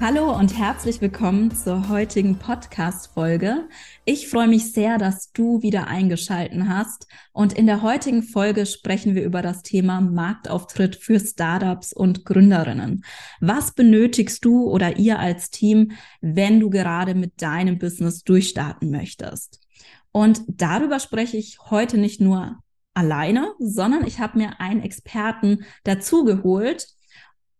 Hallo und herzlich willkommen zur heutigen Podcast-Folge. Ich freue mich sehr, dass du wieder eingeschalten hast. Und in der heutigen Folge sprechen wir über das Thema Marktauftritt für Startups und Gründerinnen. Was benötigst du oder ihr als Team, wenn du gerade mit deinem Business durchstarten möchtest? Und darüber spreche ich heute nicht nur alleine, sondern ich habe mir einen Experten dazugeholt,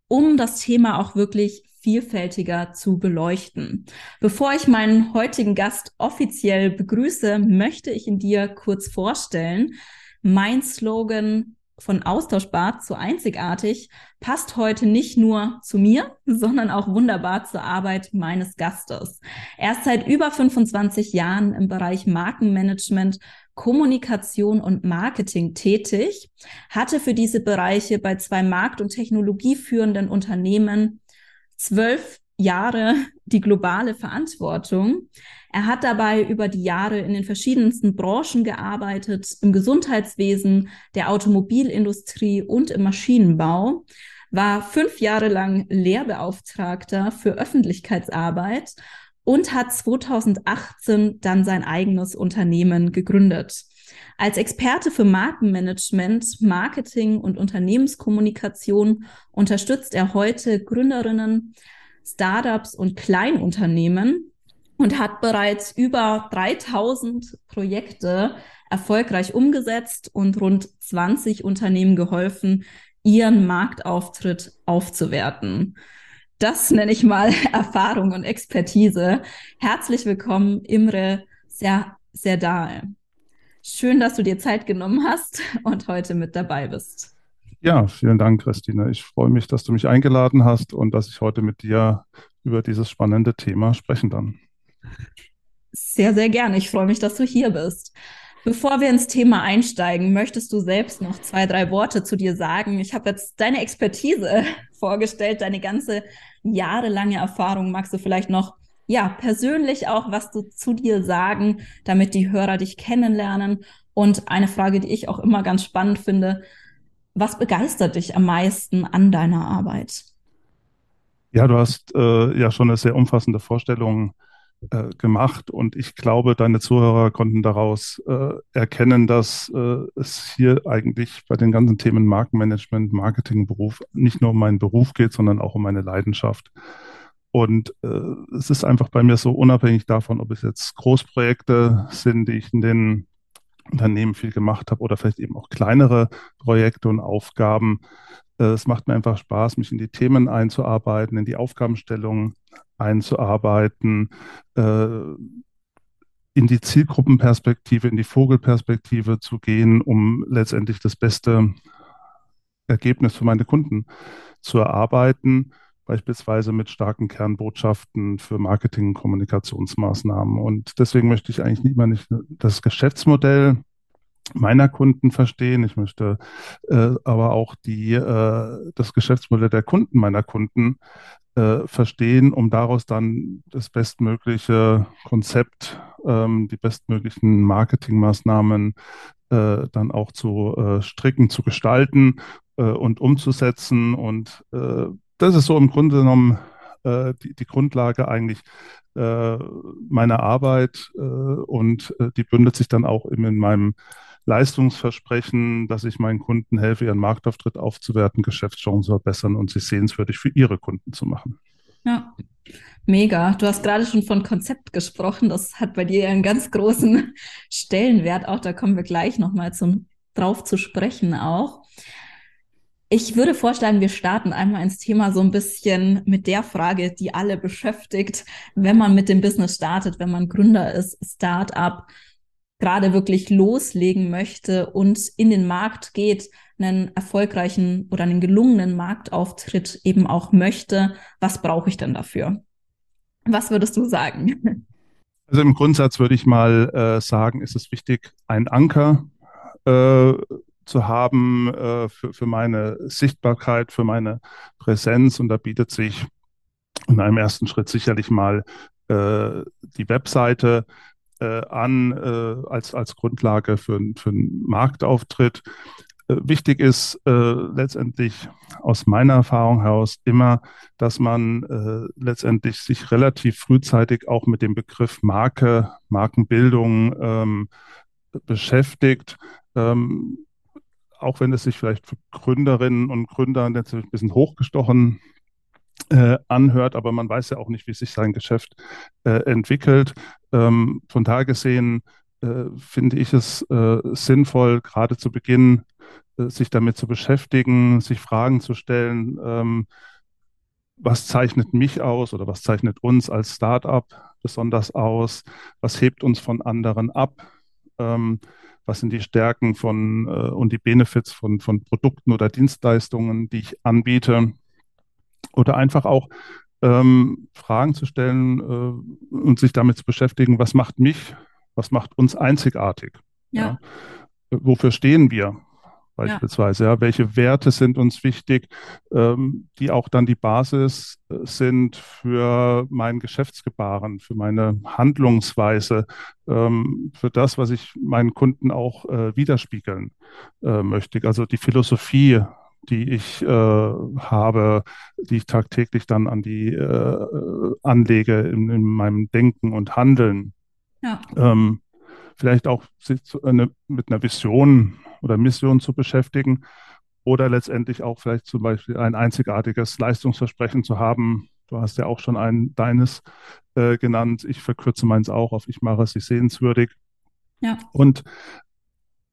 um das Thema auch wirklich vielfältiger zu beleuchten. Bevor ich meinen heutigen Gast offiziell begrüße, möchte ich ihn dir kurz vorstellen. Mein Slogan von austauschbar zu einzigartig passt heute nicht nur zu mir, sondern auch wunderbar zur Arbeit meines Gastes. Er ist seit über 25 Jahren im Bereich Markenmanagement, Kommunikation und Marketing tätig, hatte für diese Bereiche bei zwei markt- und technologieführenden Unternehmen zwölf Jahre die globale Verantwortung. Er hat dabei über die Jahre in den verschiedensten Branchen gearbeitet, im Gesundheitswesen, der Automobilindustrie und im Maschinenbau, war fünf Jahre lang Lehrbeauftragter für Öffentlichkeitsarbeit und hat 2018 dann sein eigenes Unternehmen gegründet. Als Experte für Markenmanagement, Marketing und Unternehmenskommunikation unterstützt er heute Gründerinnen, Startups und Kleinunternehmen und hat bereits über 3000 Projekte erfolgreich umgesetzt und rund 20 Unternehmen geholfen, ihren Marktauftritt aufzuwerten. Das nenne ich mal Erfahrung und Expertise. Herzlich willkommen, Imre Serdae. Schön, dass du dir Zeit genommen hast und heute mit dabei bist. Ja, vielen Dank, Christine. Ich freue mich, dass du mich eingeladen hast und dass ich heute mit dir über dieses spannende Thema sprechen kann. Sehr, sehr gerne. Ich freue mich, dass du hier bist. Bevor wir ins Thema einsteigen, möchtest du selbst noch zwei, drei Worte zu dir sagen? Ich habe jetzt deine Expertise vorgestellt, deine ganze jahrelange Erfahrung. Magst du vielleicht noch ja, persönlich auch, was du zu dir sagen, damit die Hörer dich kennenlernen. Und eine Frage, die ich auch immer ganz spannend finde, was begeistert dich am meisten an deiner Arbeit? Ja, du hast äh, ja schon eine sehr umfassende Vorstellung äh, gemacht und ich glaube, deine Zuhörer konnten daraus äh, erkennen, dass äh, es hier eigentlich bei den ganzen Themen Markenmanagement, Marketingberuf nicht nur um meinen Beruf geht, sondern auch um meine Leidenschaft. Und äh, es ist einfach bei mir so unabhängig davon, ob es jetzt Großprojekte sind, die ich in den Unternehmen viel gemacht habe oder vielleicht eben auch kleinere Projekte und Aufgaben. Äh, es macht mir einfach Spaß, mich in die Themen einzuarbeiten, in die Aufgabenstellungen einzuarbeiten, äh, in die Zielgruppenperspektive, in die Vogelperspektive zu gehen, um letztendlich das beste Ergebnis für meine Kunden zu erarbeiten beispielsweise mit starken Kernbotschaften für Marketing- und Kommunikationsmaßnahmen. Und deswegen möchte ich eigentlich immer nicht das Geschäftsmodell meiner Kunden verstehen. Ich möchte äh, aber auch die, äh, das Geschäftsmodell der Kunden meiner Kunden äh, verstehen, um daraus dann das bestmögliche Konzept, ähm, die bestmöglichen Marketingmaßnahmen äh, dann auch zu äh, stricken, zu gestalten äh, und umzusetzen und das ist so im Grunde genommen äh, die, die, Grundlage eigentlich äh, meiner Arbeit äh, und äh, die bündelt sich dann auch eben in meinem Leistungsversprechen, dass ich meinen Kunden helfe, ihren Marktauftritt aufzuwerten, Geschäftschancen zu verbessern und sie sehenswürdig für ihre Kunden zu machen. Ja, mega. Du hast gerade schon von Konzept gesprochen. Das hat bei dir einen ganz großen Stellenwert. Auch da kommen wir gleich nochmal drauf zu sprechen auch. Ich würde vorschlagen, wir starten einmal ins Thema so ein bisschen mit der Frage, die alle beschäftigt, wenn man mit dem Business startet, wenn man Gründer ist, Startup. gerade wirklich loslegen möchte und in den Markt geht, einen erfolgreichen oder einen gelungenen Marktauftritt eben auch möchte, was brauche ich denn dafür? Was würdest du sagen? Also im Grundsatz würde ich mal äh, sagen, ist es wichtig, einen Anker äh, zu haben äh, für, für meine Sichtbarkeit, für meine Präsenz. Und da bietet sich in einem ersten Schritt sicherlich mal äh, die Webseite äh, an äh, als, als Grundlage für, für einen Marktauftritt. Äh, wichtig ist äh, letztendlich aus meiner Erfahrung heraus immer, dass man letztendlich sich relativ frühzeitig auch mit dem Begriff Marke, Markenbildung ähm, beschäftigt. Ähm, auch wenn es sich vielleicht für Gründerinnen und Gründer letztendlich ein bisschen hochgestochen äh, anhört, aber man weiß ja auch nicht, wie sich sein Geschäft äh, entwickelt. Ähm, von daher gesehen äh, finde ich es äh, sinnvoll, gerade zu Beginn äh, sich damit zu beschäftigen, sich Fragen zu stellen, ähm, was zeichnet mich aus oder was zeichnet uns als Startup besonders aus, was hebt uns von anderen ab, ähm, was sind die Stärken von äh, und die Benefits von, von Produkten oder Dienstleistungen, die ich anbiete oder einfach auch ähm, Fragen zu stellen äh, und sich damit zu beschäftigen, was macht mich, was macht uns einzigartig? Ja. ja? Wofür stehen wir? Beispielsweise, ja. ja. welche Werte sind uns wichtig, ähm, die auch dann die Basis äh, sind für mein Geschäftsgebaren, für meine Handlungsweise, ähm, für das, was ich meinen Kunden auch äh, widerspiegeln äh, möchte. Also die Philosophie die ich äh, habe, die ich tagtäglich dann an die äh, anlege in, in, meinem Denken und Handeln. Ja. Ähm, vielleicht auch mit einer Vision oder Mission zu beschäftigen oder letztendlich auch vielleicht zum Beispiel ein einzigartiges Leistungsversprechen zu haben. Du hast ja auch schon ein deines äh, genannt. Ich verkürze meins auch auf Ich mache es sich sehenswürdig. Ja. Und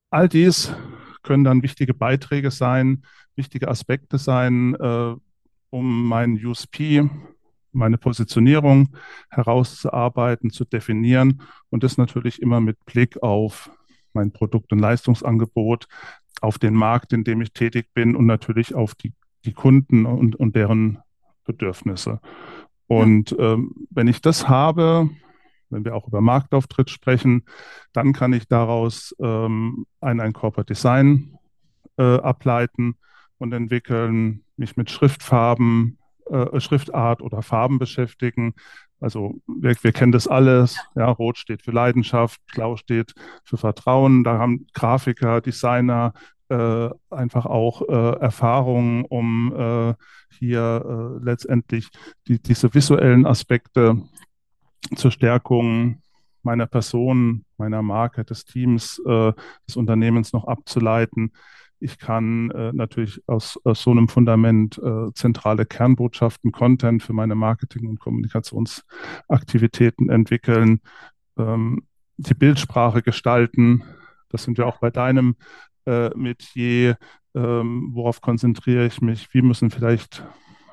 all dies können dann wichtige Beiträge sein, wichtige Aspekte sein, äh, um meinen USP, meine Positionierung herauszuarbeiten, zu definieren und das natürlich immer mit Blick auf mein Produkt- und Leistungsangebot, auf den Markt, in dem ich tätig bin und natürlich auf die, die Kunden und, und deren Bedürfnisse. Und ja. ähm, wenn ich das habe, wenn wir auch über Marktauftritt sprechen, dann kann ich daraus ähm, ein, ein Corporate Design äh, ableiten und entwickeln, mich mit Schriftfarben, äh, Schriftart oder Farben beschäftigen. Also wir, wir kennen das alles. Ja, Rot steht für Leidenschaft, Blau steht für Vertrauen. Da haben Grafiker, Designer äh, einfach auch äh, Erfahrungen, um äh, hier äh, letztendlich die, diese visuellen Aspekte zur Stärkung meiner Person, meiner Marke, des Teams, äh, des Unternehmens noch abzuleiten. Ich kann äh, natürlich aus, aus, so einem Fundament äh, zentrale Kernbotschaften, Content für meine Marketing- und Kommunikationsaktivitäten entwickeln, ähm, die Bildsprache gestalten. Das sind wir auch bei deinem äh, Metier. Ähm, worauf konzentriere ich mich? Wie müssen vielleicht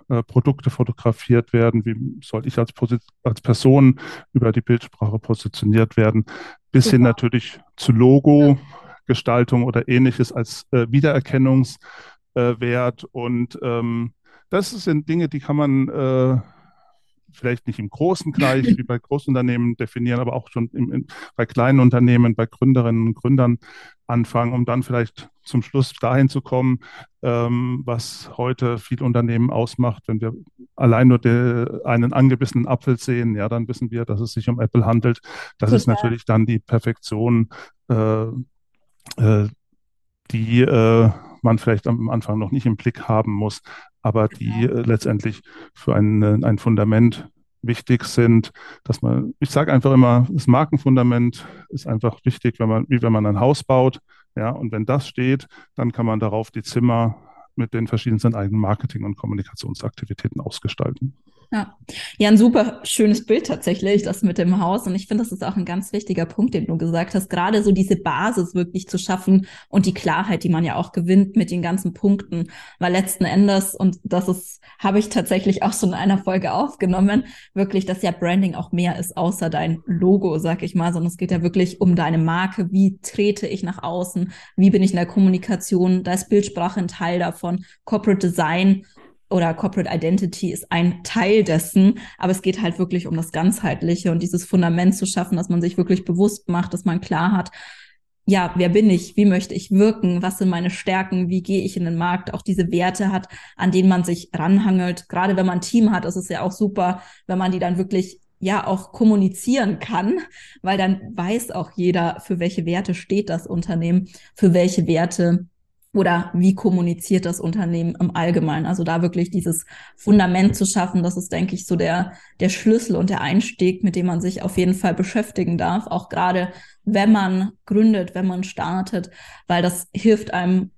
äh, Produkte fotografiert werden? Wie soll ich als, als Person über die Bildsprache positioniert werden? Bis hin natürlich zu Logo. Ja Gestaltung oder ähnliches als äh, Wiedererkennungswert. Und ähm, das sind Dinge, die kann man äh, vielleicht nicht im großen Kreis wie bei Großunternehmen definieren, aber auch schon im, in, bei kleinen Unternehmen, bei Gründerinnen und Gründern anfangen, um dann vielleicht zum Schluss dahin zu kommen, ähm, was heute viele Unternehmen ausmacht. Wenn wir allein nur de, einen angebissenen Apfel sehen, ja, dann wissen wir, dass es sich um Apple handelt. Das Total. ist natürlich dann die Perfektion äh, die äh, man vielleicht am Anfang noch nicht im Blick haben muss, aber die äh, letztendlich für ein, ein Fundament wichtig sind, dass man, ich sage einfach immer, das Markenfundament ist einfach wichtig, wenn man, wie wenn man ein Haus baut, ja, und wenn das steht, dann kann man darauf die Zimmer mit den verschiedensten eigenen Marketing- und Kommunikationsaktivitäten ausgestalten. Ja. ja, ein super schönes Bild tatsächlich, das mit dem Haus. Und ich finde, das ist auch ein ganz wichtiger Punkt, den du gesagt hast, gerade so diese Basis wirklich zu schaffen und die Klarheit, die man ja auch gewinnt mit den ganzen Punkten. Weil letzten Endes, und das ist, habe ich tatsächlich auch schon in einer Folge aufgenommen, wirklich, dass ja Branding auch mehr ist, außer dein Logo, sag ich mal, sondern es geht ja wirklich um deine Marke. Wie trete ich nach außen? Wie bin ich in der Kommunikation? Da ist Bildsprache ein Teil davon, Corporate Design oder Corporate Identity ist ein Teil dessen, aber es geht halt wirklich um das Ganzheitliche und dieses Fundament zu schaffen, dass man sich wirklich bewusst macht, dass man klar hat, ja, wer bin ich? Wie möchte ich wirken? Was sind meine Stärken? Wie gehe ich in den Markt? Auch diese Werte hat, an denen man sich ranhangelt. Gerade wenn man ein Team hat, ist es ja auch super, wenn man die dann wirklich ja auch kommunizieren kann, weil dann weiß auch jeder, für welche Werte steht das Unternehmen, für welche Werte oder wie kommuniziert das Unternehmen im Allgemeinen? Also da wirklich dieses Fundament zu schaffen, das ist, denke ich, so der, der Schlüssel und der Einstieg, mit dem man sich auf jeden Fall beschäftigen darf, auch gerade wenn man gründet, wenn man startet, weil das hilft einem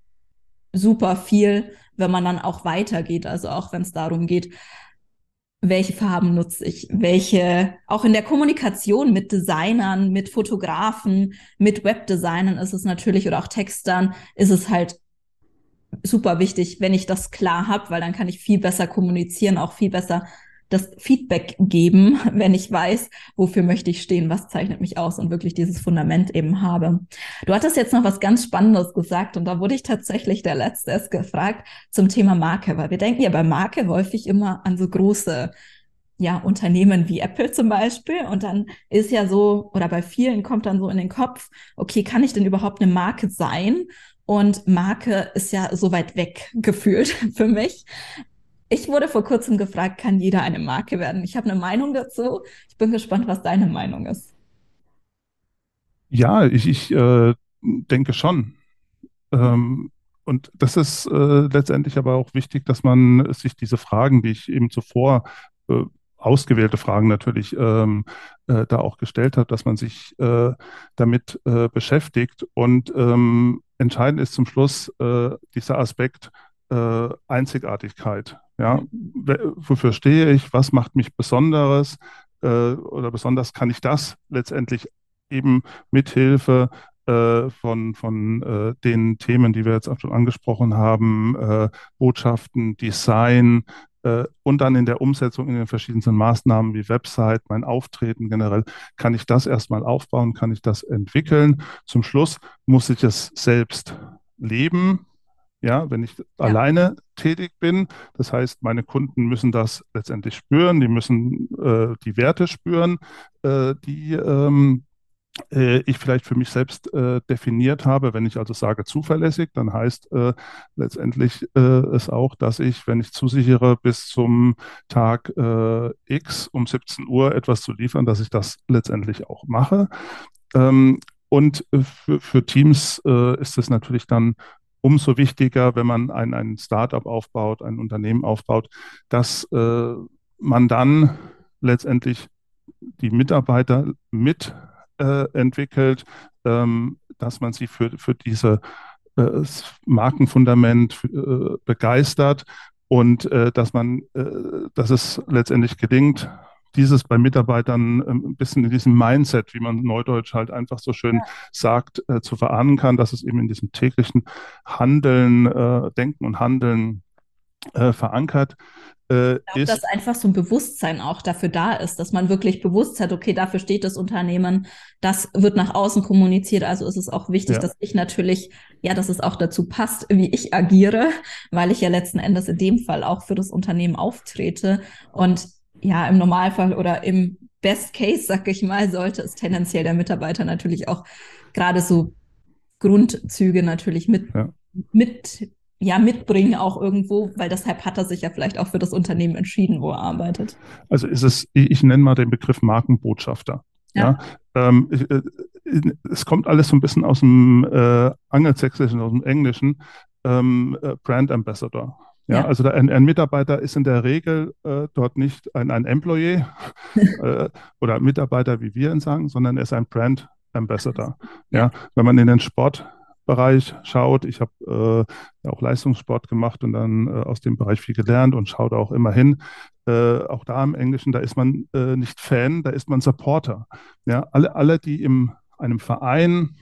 super viel, wenn man dann auch weitergeht. Also auch wenn es darum geht, welche Farben nutze ich, welche, auch in der Kommunikation mit Designern, mit Fotografen, mit Webdesignern ist es natürlich oder auch Textern ist es halt super wichtig, wenn ich das klar habe, weil dann kann ich viel besser kommunizieren, auch viel besser das Feedback geben, wenn ich weiß, wofür möchte ich stehen, was zeichnet mich aus und wirklich dieses Fundament eben habe. Du hattest jetzt noch was ganz Spannendes gesagt und da wurde ich tatsächlich der Letzte erst gefragt zum Thema Marke, weil wir denken ja bei Marke häufig immer an so große ja, Unternehmen wie Apple zum Beispiel. Und dann ist ja so, oder bei vielen kommt dann so in den Kopf, okay, kann ich denn überhaupt eine Marke sein? Und Marke ist ja so weit weg gefühlt für mich. Ich wurde vor kurzem gefragt, kann jeder eine Marke werden? Ich habe eine Meinung dazu. Ich bin gespannt, was deine Meinung ist. Ja, ich, ich äh, denke schon. Ähm, und das ist äh, letztendlich aber auch wichtig, dass man sich diese Fragen, die ich eben zuvor äh, ausgewählte Fragen natürlich ähm, äh, da auch gestellt habe, dass man sich äh, damit äh, beschäftigt. Und ähm, entscheidend ist zum Schluss äh, dieser Aspekt äh, Einzigartigkeit. Ja, wofür stehe ich? Was macht mich Besonderes? Äh, oder besonders kann ich das letztendlich eben mithilfe von, von den Themen, die wir jetzt auch schon angesprochen haben, Botschaften, Design, äh, und dann in der Umsetzung in den verschiedensten Maßnahmen wie Website, mein Auftreten generell, kann ich das erstmal aufbauen, kann ich das entwickeln. Zum Schluss muss ich es selbst leben. Ja, wenn ich ja. alleine tätig bin, das heißt, meine Kunden müssen das letztendlich spüren, die müssen äh, die Werte spüren, äh, die ähm, äh, ich vielleicht für mich selbst äh, definiert habe. Wenn ich also sage zuverlässig, dann heißt äh, letztendlich äh, es auch, dass ich, wenn ich zusichere, bis zum Tag äh, X um 17 Uhr etwas zu liefern, dass ich das letztendlich auch mache. Ähm, und äh, für, für Teams ist es natürlich dann umso wichtiger, wenn man ein, ein Startup aufbaut, ein Unternehmen aufbaut, dass man dann letztendlich die Mitarbeiter mit äh, entwickelt, ähm, dass man sie für, für diese äh, Markenfundament äh, begeistert und dass man, dass es letztendlich gelingt, dieses bei Mitarbeitern ähm, ein bisschen in diesem Mindset, wie man neudeutsch halt einfach so schön ja. sagt, zu verankern kann, dass es eben in diesem täglichen Handeln, Denken und Handeln äh, verankert äh, ich glaube, dass einfach so ein Bewusstsein auch dafür da ist, dass man wirklich bewusst hat, okay, dafür steht das Unternehmen, das wird nach außen kommuniziert, also ist es auch wichtig, ja. dass ich natürlich, ja, dass es auch dazu passt, wie ich agiere, weil ich ja letzten Endes in dem Fall auch für das Unternehmen auftrete und ja, im Normalfall oder im Best Case, sag ich mal, sollte es tendenziell der Mitarbeiter natürlich auch gerade so Grundzüge natürlich mit, ja. mit ja mitbringen auch irgendwo, weil deshalb hat er sich ja vielleicht auch für das Unternehmen entschieden, wo er arbeitet. Also ist es, ich nenne mal den Begriff Markenbotschafter. Ja. ja ähm, äh, es kommt alles so ein bisschen aus dem äh, Angelsächsischen, aus dem Englischen, ähm, äh, Brand Ambassador. Ja, ja, also der, ein, ein, Mitarbeiter ist in der Regel äh, dort nicht ein, ein Employee äh, oder Mitarbeiter, wie wir ihn sagen, sondern er ist ein Brand Ambassador. Ja, wenn man in den Sport Bereich schaut. Ich habe äh, auch Leistungssport gemacht und dann äh, aus dem Bereich viel gelernt und schaue da auch immer hin. äh, auch da im Englischen, da ist man äh, nicht Fan, da ist man Supporter. Ja, alle, alle, die in einem Verein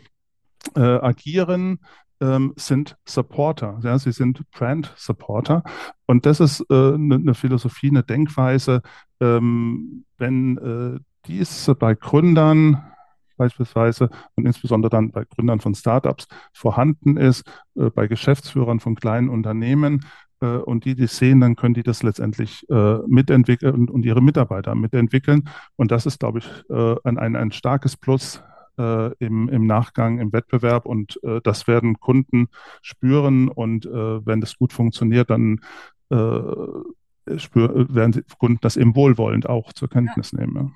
äh, agieren, ähm, sind Supporter. Ja, sie sind Brand Supporter. Und das ist eine äh, ne, ne Philosophie, eine Denkweise, ähm, wenn äh, dies bei Gründern beispielsweise und insbesondere dann bei Gründern von Startups vorhanden ist, äh, bei Geschäftsführern von kleinen Unternehmen, äh, und die, die sehen, dann können die das letztendlich äh, mitentwickeln und, und, ihre Mitarbeiter mitentwickeln. Und das ist, glaube ich, äh, ein, ein, ein starkes Plus äh, im, im Nachgang, im Wettbewerb. Und äh, das werden Kunden spüren. Und wenn das gut funktioniert, dann spür, werden Kunden das eben wohlwollend auch zur Kenntnis ja. nehmen. Ja.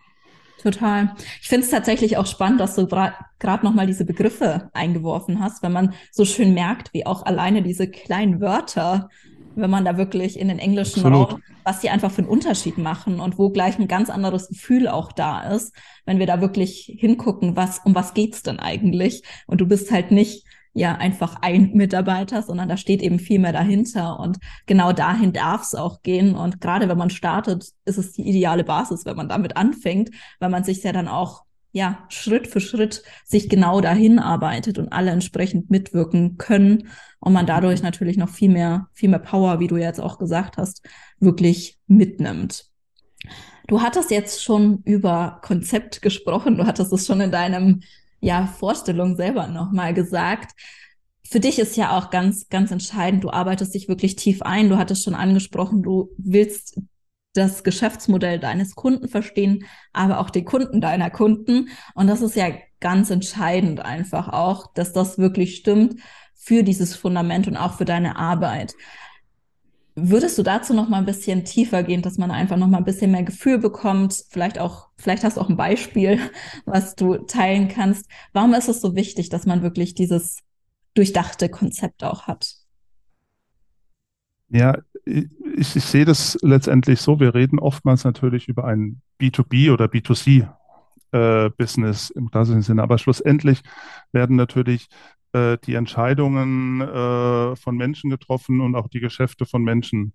Total. Ich finde es tatsächlich auch spannend, dass du gerade nochmal diese Begriffe eingeworfen hast, wenn man so schön merkt, wie auch alleine diese kleinen Wörter wenn man da wirklich in den englischen Absolut. Raum, was die einfach für einen Unterschied machen und wo gleich ein ganz anderes Gefühl auch da ist, wenn wir da wirklich hingucken, was, um was geht's denn eigentlich? Und du bist halt nicht ja einfach ein Mitarbeiter, sondern da steht eben viel mehr dahinter und genau dahin darf es auch gehen. Und gerade wenn man startet, ist es die ideale Basis, wenn man damit anfängt, weil man sich ja dann auch ja, Schritt für Schritt sich genau dahin arbeitet und alle entsprechend mitwirken können und man dadurch natürlich noch viel mehr, viel mehr Power, wie du jetzt auch gesagt hast, wirklich mitnimmt. Du hattest jetzt schon über Konzept gesprochen, du hattest es schon in deinem ja, Vorstellung selber nochmal gesagt. Für dich ist ja auch ganz, ganz entscheidend, du arbeitest dich wirklich tief ein. Du hattest schon angesprochen, du willst das Geschäftsmodell deines Kunden verstehen, aber auch den Kunden deiner Kunden. Und das ist ja ganz entscheidend einfach auch, dass das wirklich stimmt für dieses Fundament und auch für deine Arbeit. Würdest du dazu noch mal ein bisschen tiefer gehen, dass man einfach noch mal ein bisschen mehr Gefühl bekommt? Vielleicht auch, vielleicht hast du auch ein Beispiel, was du teilen kannst. Warum ist es so wichtig, dass man wirklich dieses durchdachte Konzept auch hat? Ja, ich, ich, sehe das letztendlich so. Wir reden oftmals natürlich über ein B2B oder B2C-Business äh, im klassischen Sinne. Aber schlussendlich werden natürlich äh, die Entscheidungen äh, von Menschen getroffen und auch die Geschäfte von Menschen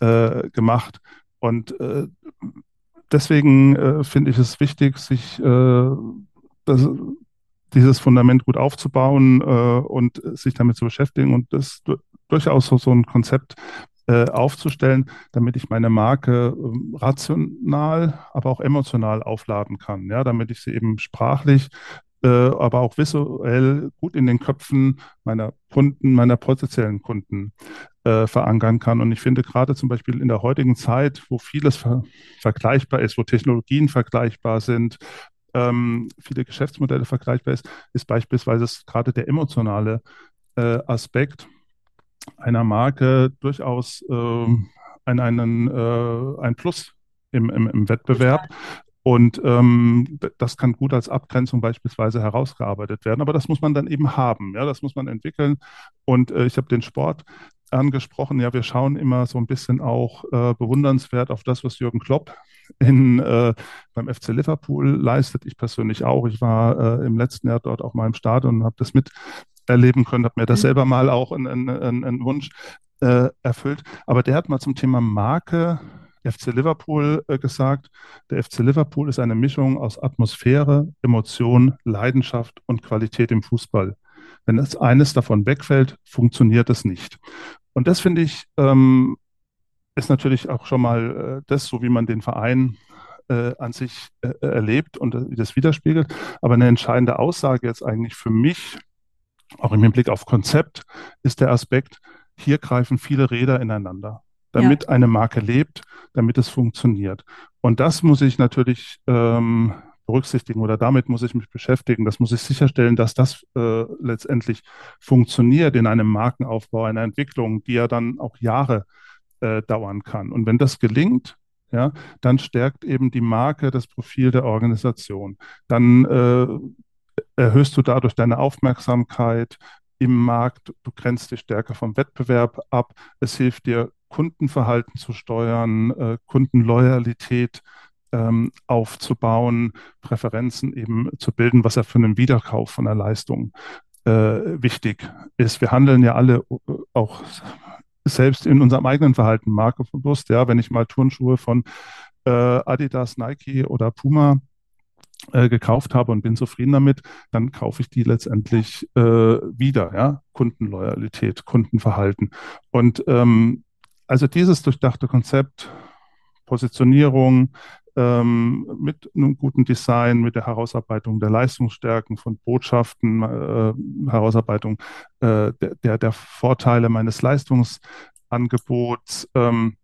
äh, gemacht. Und äh, deswegen äh, finde ich es wichtig, sich das, dieses Fundament gut aufzubauen und sich damit zu beschäftigen und das durchaus so, so ein Konzept äh, aufzustellen, damit ich meine Marke äh, rational, aber auch emotional aufladen kann. Ja, damit ich sie eben sprachlich äh, aber auch visuell gut in den Köpfen meiner Kunden, meiner potenziellen Kunden äh, verankern kann. Und ich finde gerade zum Beispiel in der heutigen Zeit, wo vieles ver vergleichbar ist, wo Technologien vergleichbar sind, ähm, viele Geschäftsmodelle vergleichbar ist, ist beispielsweise gerade der emotionale äh, Aspekt einer Marke durchaus äh, ein, einen, äh, ein Plus im, im, im Wettbewerb. Und ähm, das kann gut als Abgrenzung beispielsweise herausgearbeitet werden. Aber das muss man dann eben haben. Ja, das muss man entwickeln. Und äh, ich habe den Sport angesprochen. Ja, wir schauen immer so ein bisschen auch äh, bewundernswert auf das, was Jürgen Klopp in, äh, beim FC Liverpool leistet. Ich persönlich auch. Ich war äh, im letzten Jahr dort auch mal im Stadion und habe das mit erleben können, habe mir das mhm. selber mal auch einen, einen Wunsch äh, erfüllt. Aber der hat mal zum Thema Marke FC Liverpool äh, gesagt, der FC Liverpool ist eine Mischung aus Atmosphäre, Emotion, Leidenschaft und Qualität im Fußball. Wenn es eines davon wegfällt, funktioniert es nicht. Und das finde ich, ähm, ist natürlich auch schon mal äh, das, so wie man den Verein äh, an sich äh, erlebt und äh, das widerspiegelt. Aber eine entscheidende Aussage jetzt eigentlich für mich auch im Hinblick auf Konzept, ist der Aspekt, hier greifen viele Räder ineinander, damit ja. eine Marke lebt, damit es funktioniert. Und das muss ich natürlich ähm, berücksichtigen oder damit muss ich mich beschäftigen. Das muss ich sicherstellen, dass das äh, letztendlich funktioniert in einem Markenaufbau, einer Entwicklung, die ja dann auch Jahre äh, dauern kann. Und wenn das gelingt, ja, dann stärkt eben die Marke das Profil der Organisation. Dann äh, erhöhst du dadurch deine Aufmerksamkeit im Markt, du grenzt dich stärker vom Wettbewerb ab, es hilft dir, Kundenverhalten zu steuern, äh, Kundenloyalität ähm, aufzubauen, Präferenzen eben zu bilden, was ja für einen Wiederkauf von der Leistung äh, wichtig ist. Wir handeln ja alle äh, auch selbst in unserem eigenen Verhalten markenbewusst. Ja, wenn ich mal Turnschuhe von äh, Adidas, Nike oder Puma äh, gekauft habe und bin zufrieden damit, dann kaufe ich die letztendlich äh, wieder. Ja, Kundenloyalität, Kundenverhalten. Und ähm, also dieses durchdachte Konzept, Positionierung, ähm, mit einem guten Design, mit der Herausarbeitung der Leistungsstärken von Botschaften, äh, Herausarbeitung äh, der, der Vorteile meines Leistungsangebots, ähm,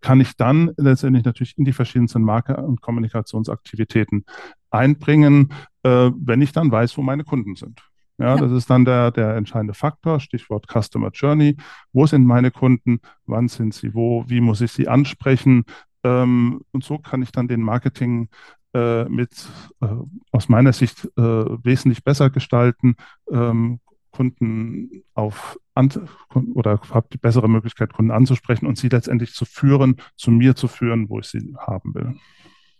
kann ich dann letztendlich natürlich in die verschiedensten Marke- und Kommunikationsaktivitäten einbringen, äh, wenn ich dann weiß, wo meine Kunden sind. Ja, ja, das ist dann der, der entscheidende Faktor, Stichwort Customer Journey. Wo sind meine Kunden? Wann sind sie wo? Wie muss ich sie ansprechen? Ähm, und so kann ich dann den Marketing äh, mit äh, aus meiner Sicht äh, wesentlich besser gestalten, ähm, Kunden auf oder habe die bessere Möglichkeit, Kunden anzusprechen und sie letztendlich zu führen, zu mir zu führen, wo ich sie haben will.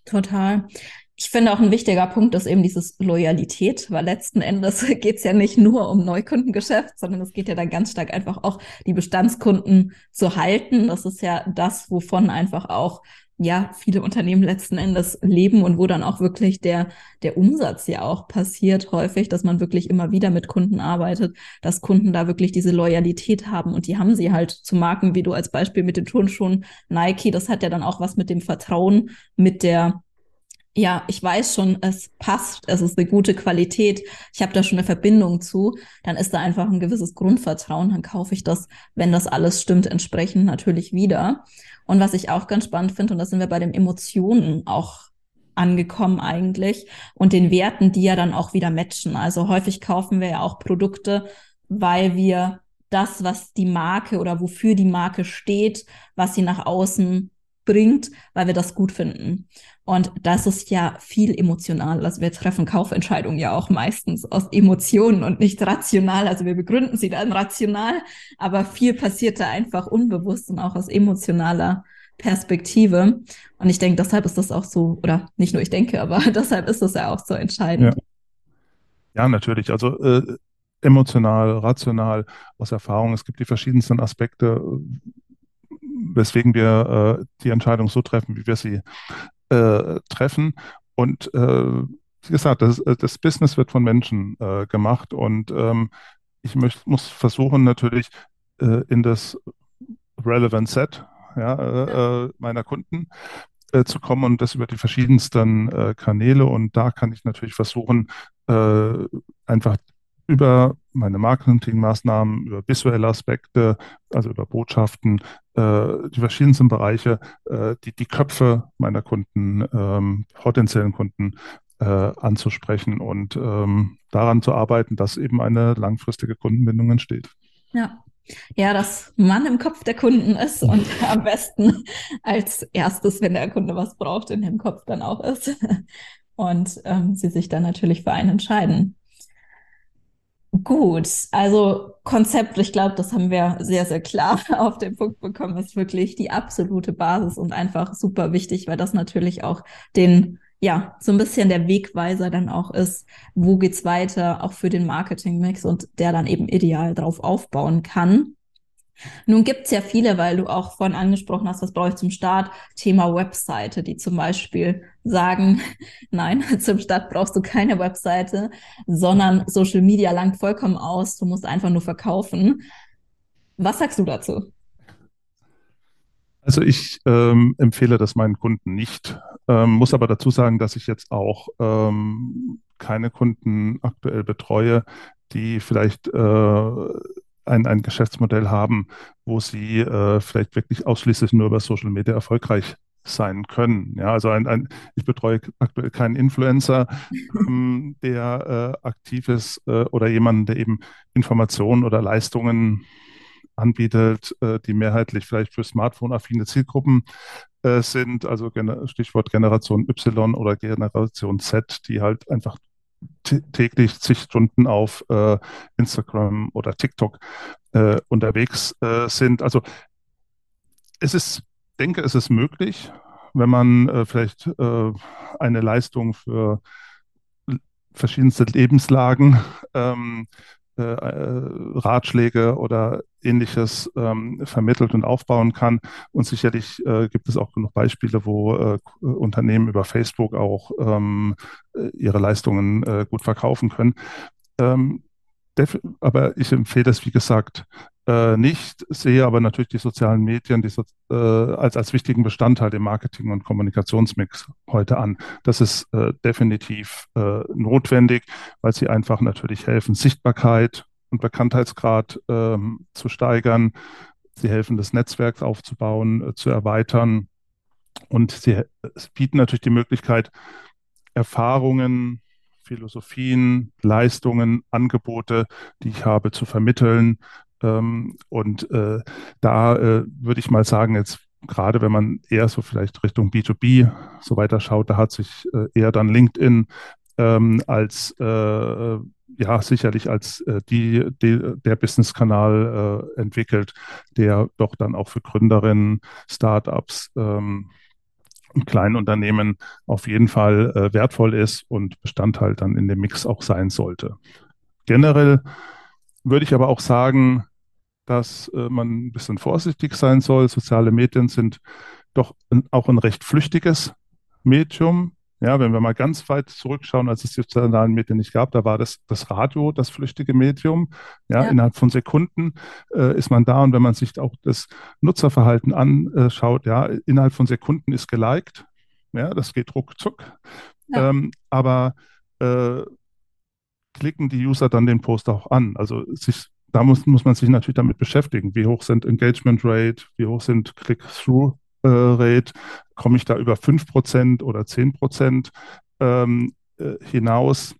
Total. Ich finde auch ein wichtiger Punkt ist eben dieses Loyalität, weil letzten Endes geht es ja nicht nur um Neukundengeschäft, sondern es geht ja dann ganz stark einfach auch die Bestandskunden zu halten. Das ist ja das, wovon einfach auch ja, viele Unternehmen letzten Endes leben und wo dann auch wirklich der, der Umsatz ja auch passiert häufig, dass man wirklich immer wieder mit Kunden arbeitet, dass Kunden da wirklich diese Loyalität haben und die haben sie halt zu Marken, wie du als Beispiel mit den Turnschuhen Nike, das hat ja dann auch was mit dem Vertrauen, mit der ja, ich weiß schon, es passt, es ist eine gute Qualität, ich habe da schon eine Verbindung zu, dann ist da einfach ein gewisses Grundvertrauen, dann kaufe ich das, wenn das alles stimmt, entsprechend natürlich wieder. Und was ich auch ganz spannend finde, und da sind wir bei den Emotionen auch angekommen eigentlich und den Werten, die ja dann auch wieder matchen. Also häufig kaufen wir ja auch Produkte, weil wir das, was die Marke oder wofür die Marke steht, was sie nach außen bringt, weil wir das gut finden. Und das ist ja viel emotional. Also wir treffen Kaufentscheidungen ja auch meistens aus Emotionen und nicht rational. Also wir begründen sie dann rational, aber viel passiert da einfach unbewusst und auch aus emotionaler Perspektive. Und ich denke, deshalb ist das auch so, oder nicht nur ich denke, aber deshalb ist das ja auch so entscheidend. Ja, ja natürlich. Also äh, emotional, rational, aus Erfahrung. Es gibt die verschiedensten Aspekte, weswegen wir äh, die Entscheidung so treffen, wie wir sie äh, treffen. Und äh, wie gesagt, das, äh, das, Business wird von Menschen äh, gemacht und ähm, ich möcht, muss versuchen natürlich äh, in das Relevant Set ja, meiner Kunden zu kommen und das über die verschiedensten Kanäle. Und da kann ich natürlich versuchen, einfach über meine Marketingmaßnahmen, über visuelle Aspekte, also über Botschaften, äh, die verschiedensten Bereiche, äh, die, die Köpfe meiner Kunden, ähm, potenziellen Kunden äh, anzusprechen und ähm, daran zu arbeiten, dass eben eine langfristige Kundenbindung entsteht. Ja. Ja, dass man im Kopf der Kunden ist und am besten als erstes, wenn der Kunde was braucht, in dem Kopf dann auch ist. Und ähm, sie sich dann natürlich für einen entscheiden. Gut, also Konzept, ich glaube, das haben wir sehr, sehr klar auf den Punkt bekommen, ist wirklich die absolute Basis und einfach super wichtig, weil das natürlich auch den, ja, so ein bisschen der Wegweiser dann auch ist, wo geht's weiter, auch für den Marketingmix und der dann eben ideal drauf aufbauen kann. Nun gibt's ja viele, weil du auch vorhin angesprochen hast, was brauche ich zum Start? Thema Webseite, die zum Beispiel sagen, nein, zum Start brauchst du keine Webseite, sondern Social Media langt vollkommen aus, du musst einfach nur verkaufen. Was sagst du dazu? Also ich ähm, empfehle das meinen Kunden nicht, ähm, muss aber dazu sagen, dass ich jetzt auch ähm, keine Kunden aktuell betreue, die vielleicht äh, ein, ein Geschäftsmodell haben, wo sie äh, vielleicht wirklich ausschließlich nur über Social Media erfolgreich sein können. Ja, also ein, ein, ich betreue aktuell keinen Influencer, ähm, der äh, aktiv ist äh, oder jemanden, der eben Informationen oder Leistungen anbietet, äh, die mehrheitlich vielleicht für Smartphone-affine Zielgruppen äh, sind, also Stichwort Generation Y oder Generation Z, die halt einfach täglich zig Stunden auf äh, Instagram oder TikTok äh, unterwegs äh, sind. Also es ist, denke, es ist möglich, wenn man äh, vielleicht äh, eine Leistung für verschiedenste Lebenslagen ähm, äh, äh, Ratschläge oder ähnliches ähm, vermittelt und aufbauen kann. Und sicherlich äh, gibt es auch genug Beispiele, wo äh, Unternehmen über Facebook auch ähm, äh, ihre Leistungen äh, gut verkaufen können. Ähm, aber ich empfehle es, wie gesagt, äh, nicht, sehe aber natürlich die sozialen Medien die so, äh, als, als wichtigen Bestandteil im Marketing- und Kommunikationsmix heute an. Das ist äh, definitiv äh, notwendig, weil sie einfach natürlich helfen, Sichtbarkeit und Bekanntheitsgrad ähm, zu steigern. Sie helfen, das Netzwerk aufzubauen, äh, zu erweitern. Und sie bieten natürlich die Möglichkeit, Erfahrungen, Philosophien, Leistungen, Angebote, die ich habe, zu vermitteln. Ähm, und äh, da äh, würde ich mal sagen, jetzt gerade wenn man eher so vielleicht Richtung B2B so weiter schaut, da hat sich äh, eher dann LinkedIn ähm, als äh, ja sicherlich als äh, die, die, der Business-Kanal äh, entwickelt, der doch dann auch für Gründerinnen, Startups ähm, und kleinen Unternehmen auf jeden Fall äh, wertvoll ist und Bestandteil dann in dem Mix auch sein sollte. Generell würde ich aber auch sagen, dass äh, man ein bisschen vorsichtig sein soll. Soziale Medien sind doch ein, auch ein recht flüchtiges Medium. Ja, wenn wir mal ganz weit zurückschauen, als es die sozialen Medien nicht gab, da war das, das Radio das flüchtige Medium. Ja, ja. innerhalb von Sekunden äh, ist man da und wenn man sich auch das Nutzerverhalten anschaut, ja, innerhalb von Sekunden ist geliked. Ja, das geht ruckzuck. Ja. Ähm, aber äh, klicken die User dann den Post auch an? Also sich da muss, muss man sich natürlich damit beschäftigen. Wie hoch sind Engagement Rate? Wie hoch sind Click-Through Rate? Komme ich da über 5% oder 10% ähm, äh, hinaus?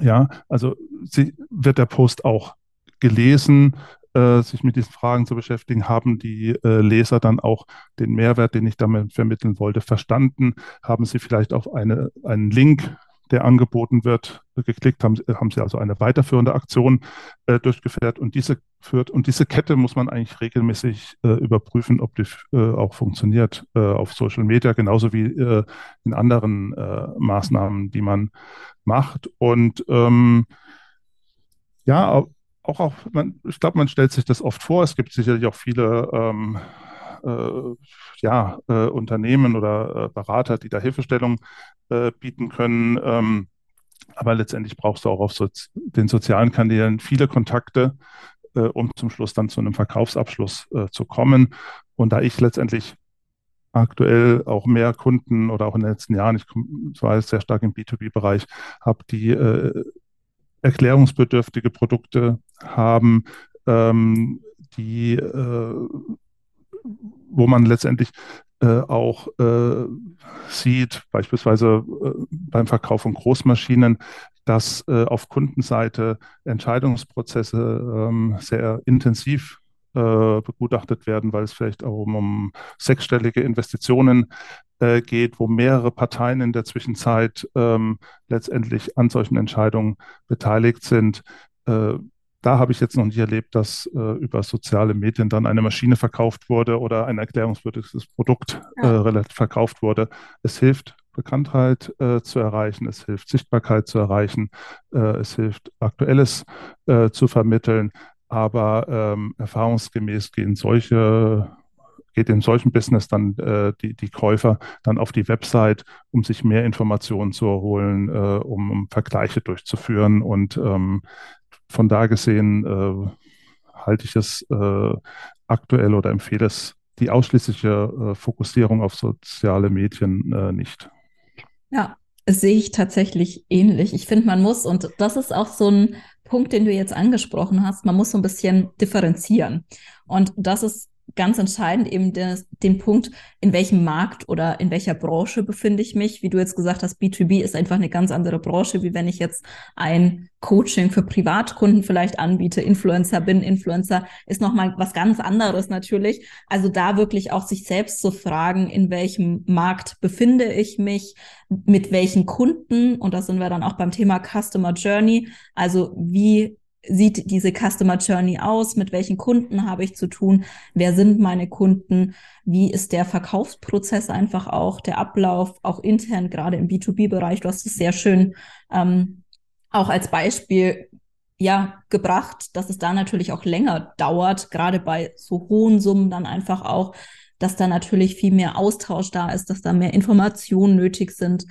Ja, also sie, wird der Post auch gelesen, äh, sich mit diesen Fragen zu beschäftigen, haben die äh, Leser dann auch den Mehrwert, den ich damit vermitteln wollte, verstanden? Haben sie vielleicht auf eine, einen Link der angeboten wird, geklickt, haben, haben sie also eine weiterführende Aktion äh, durchgeführt und diese führt und diese Kette muss man eigentlich regelmäßig äh, überprüfen, ob die äh, auch funktioniert äh, auf Social Media, genauso wie äh, in anderen äh, Maßnahmen, die man macht. Und ähm, ja, auch, auch man, ich glaube, man stellt sich das oft vor. Es gibt sicherlich auch viele ähm, ja, Unternehmen oder Berater, die da Hilfestellung äh, bieten können. Ähm, aber letztendlich brauchst du auch auf so den sozialen Kanälen viele Kontakte, äh, um zum Schluss dann zu einem Verkaufsabschluss äh, zu kommen. Und da ich letztendlich aktuell auch mehr Kunden oder auch in den letzten Jahren, ich war jetzt sehr stark im B2B-Bereich, habe, die äh, erklärungsbedürftige Produkte haben, ähm, die, äh, wo man letztendlich äh, auch äh, sieht, beispielsweise äh, beim Verkauf von Großmaschinen, dass äh, auf Kundenseite Entscheidungsprozesse ähm, sehr intensiv äh, begutachtet werden, weil es vielleicht auch um, um sechsstellige Investitionen äh, geht, wo mehrere Parteien in der Zwischenzeit ähm, letztendlich an solchen Entscheidungen beteiligt sind da habe ich jetzt noch nicht erlebt, dass äh, über soziale Medien dann eine Maschine verkauft wurde oder ein erklärungswürdiges Produkt ja. äh, verkauft wurde. Es hilft, Bekanntheit äh, zu erreichen, es hilft, Sichtbarkeit zu erreichen, äh, es hilft, Aktuelles äh, zu vermitteln. Aber ähm, erfahrungsgemäß gehen solche geht in solchen Business dann äh, die, die Käufer dann auf die Website, um sich mehr Informationen zu erholen, äh, um, um, Vergleiche durchzuführen. Und ähm, von da gesehen äh, halte ich es äh, aktuell oder empfehle es die ausschließliche äh, Fokussierung auf soziale Medien äh, nicht. Ja, sehe ich tatsächlich ähnlich. Ich finde, man muss, und das ist auch so ein Punkt, den du jetzt angesprochen hast, man muss so ein bisschen differenzieren. Und das ist ganz entscheidend eben des, den Punkt, in welchem Markt oder in welcher Branche befinde ich mich. Wie du jetzt gesagt hast, B2B ist einfach eine ganz andere Branche, wie wenn ich jetzt ein Coaching für Privatkunden vielleicht anbiete. Influencer bin, Influencer ist nochmal was ganz anderes natürlich. Also da wirklich auch sich selbst zu fragen, in welchem Markt befinde ich mich, mit welchen Kunden. Und da sind wir dann auch beim Thema Customer Journey. Also wie sieht diese Customer Journey aus? Mit welchen Kunden habe ich zu tun? Wer sind meine Kunden? Wie ist der Verkaufsprozess einfach auch, der Ablauf, auch intern, gerade im B2B-Bereich? Du hast es sehr schön ähm, auch als Beispiel ja gebracht, dass es da natürlich auch länger dauert, gerade bei so hohen Summen dann einfach auch, dass da natürlich viel mehr Austausch da ist, dass da mehr Informationen nötig sind,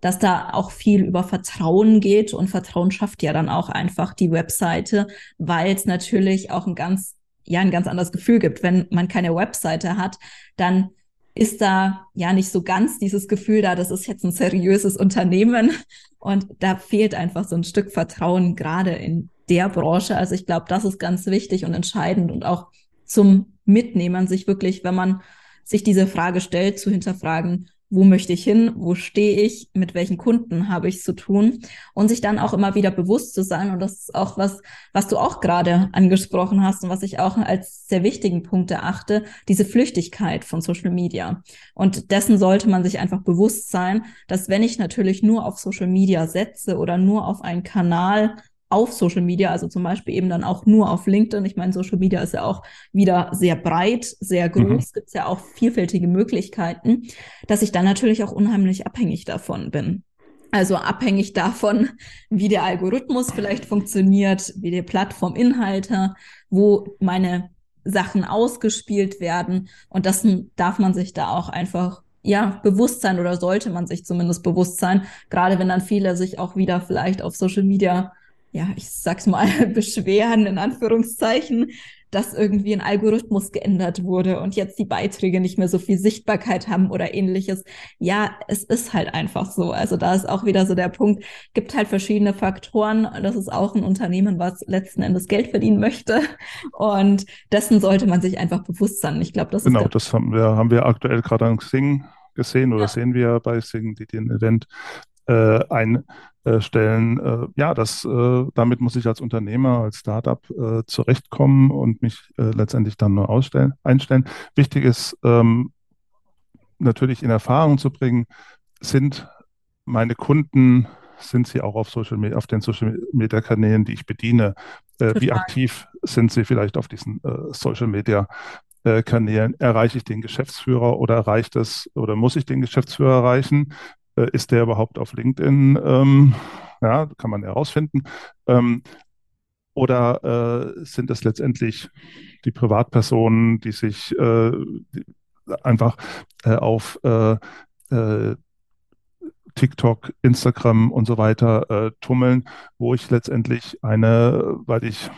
dass da auch viel über Vertrauen geht und Vertrauen schafft ja dann auch einfach die Webseite, weil es natürlich auch ein ganz ja ein ganz anderes Gefühl gibt, wenn man keine Webseite hat, dann ist da ja nicht so ganz dieses Gefühl da, das ist jetzt ein seriöses Unternehmen und da fehlt einfach so ein Stück Vertrauen gerade in der Branche. Also ich glaube, das ist ganz wichtig und entscheidend und auch zum Mitnehmen, sich wirklich, wenn man sich diese Frage stellt, zu hinterfragen, wo möchte ich hin, wo stehe ich, mit welchen Kunden habe ich zu tun und sich dann auch immer wieder bewusst zu sein. Und das ist auch was, was du auch gerade angesprochen hast und was ich auch als sehr wichtigen Punkt erachte, diese Flüchtigkeit von Social Media. Und dessen sollte man sich einfach bewusst sein, dass wenn ich natürlich nur auf Social Media setze oder nur auf einen Kanal auf Social Media, also zum Beispiel eben dann auch nur auf LinkedIn. Ich meine, Social Media ist ja auch wieder sehr breit, sehr groß, mhm. gibt es ja auch vielfältige Möglichkeiten, dass ich dann natürlich auch unheimlich abhängig davon bin. Also abhängig davon, wie der Algorithmus vielleicht funktioniert, wie der Plattforminhalte, wo meine Sachen ausgespielt werden. Und das darf man sich da auch einfach ja, bewusst sein oder sollte man sich zumindest bewusst sein, gerade wenn dann viele sich auch wieder vielleicht auf Social Media ja, ich sag's mal, beschweren, in Anführungszeichen, dass irgendwie ein Algorithmus geändert wurde und jetzt die Beiträge nicht mehr so viel Sichtbarkeit haben oder ähnliches. Ja, es ist halt einfach so. Also da ist auch wieder so der Punkt, gibt halt verschiedene Faktoren. Das ist auch ein Unternehmen, was letzten Endes Geld verdienen möchte. Und dessen sollte man sich einfach bewusst sein. Ich glaube, das genau, ist. Genau, das haben wir, haben wir aktuell gerade an Xing gesehen oder ja. sehen wir bei Xing, die den Event äh, ein äh, stellen. Äh, ja, das, äh, damit muss ich als Unternehmer, als Startup zurechtkommen und mich letztendlich dann nur ausstellen, einstellen. Wichtig ist ähm, natürlich in Erfahrung zu bringen, sind meine Kunden, sind sie auch auf Social Media, auf den Social Media Kanälen, die ich bediene? wie aktiv sind sie vielleicht auf diesen Social Media Kanälen? Erreiche ich den Geschäftsführer oder erreicht es oder muss ich den Geschäftsführer erreichen? Äh, ist der überhaupt auf LinkedIn? Ähm, ja, kann man herausfinden. Ähm, oder äh, sind es letztendlich die Privatpersonen, die sich äh, die einfach äh, auf äh, äh, TikTok, Instagram und so weiter tummeln, wo ich letztendlich eine, weil ich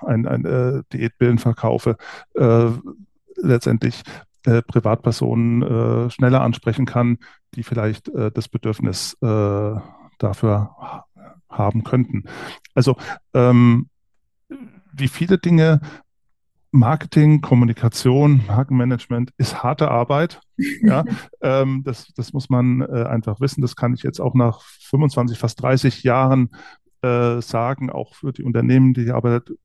ein, ein Diätbillen verkaufe, letztendlich äh, Privatpersonen äh, schneller ansprechen kann, die vielleicht äh, das Bedürfnis äh, dafür haben könnten. Also ähm, wie viele Dinge Marketing, Kommunikation, Markenmanagement ist harte Arbeit. Ja, ähm, das, das muss man äh, einfach wissen. Das kann ich jetzt auch nach 25, fast 30 Jahren äh, sagen, auch für die Unternehmen, die arbeiten.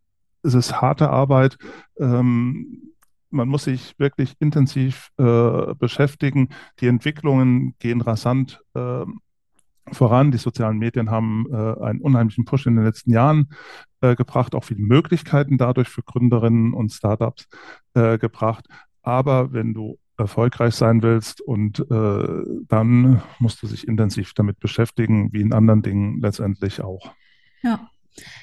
Es ist harte Arbeit. Ähm, man muss sich wirklich intensiv äh, beschäftigen. Die Entwicklungen gehen rasant äh, voran. Die sozialen Medien haben äh, einen unheimlichen Push in den letzten Jahren äh, gebracht, auch viele Möglichkeiten dadurch für Gründerinnen und Startups äh, gebracht. Aber wenn du erfolgreich sein willst und äh, dann musst du dich intensiv damit beschäftigen, wie in anderen Dingen letztendlich auch. Ja.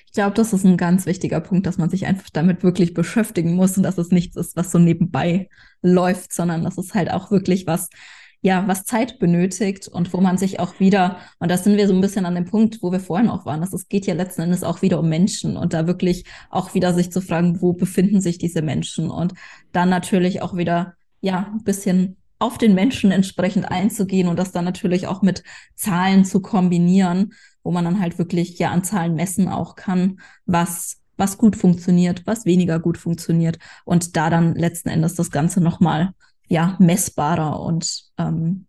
Ich glaube, das ist ein ganz wichtiger Punkt, dass man sich einfach damit wirklich beschäftigen muss und dass es nichts ist, was so nebenbei läuft, sondern dass es halt auch wirklich was, ja, was Zeit benötigt und wo man sich auch wieder, und da sind wir so ein bisschen an dem Punkt, wo wir vorhin auch waren, dass es geht ja letzten Endes auch wieder um Menschen und da wirklich auch wieder sich zu fragen, wo befinden sich diese Menschen und dann natürlich auch wieder, ja, ein bisschen auf den Menschen entsprechend einzugehen und das dann natürlich auch mit Zahlen zu kombinieren, wo man dann halt wirklich ja an Zahlen messen auch kann, was was gut funktioniert, was weniger gut funktioniert und da dann letzten Endes das Ganze nochmal ja messbarer und ähm,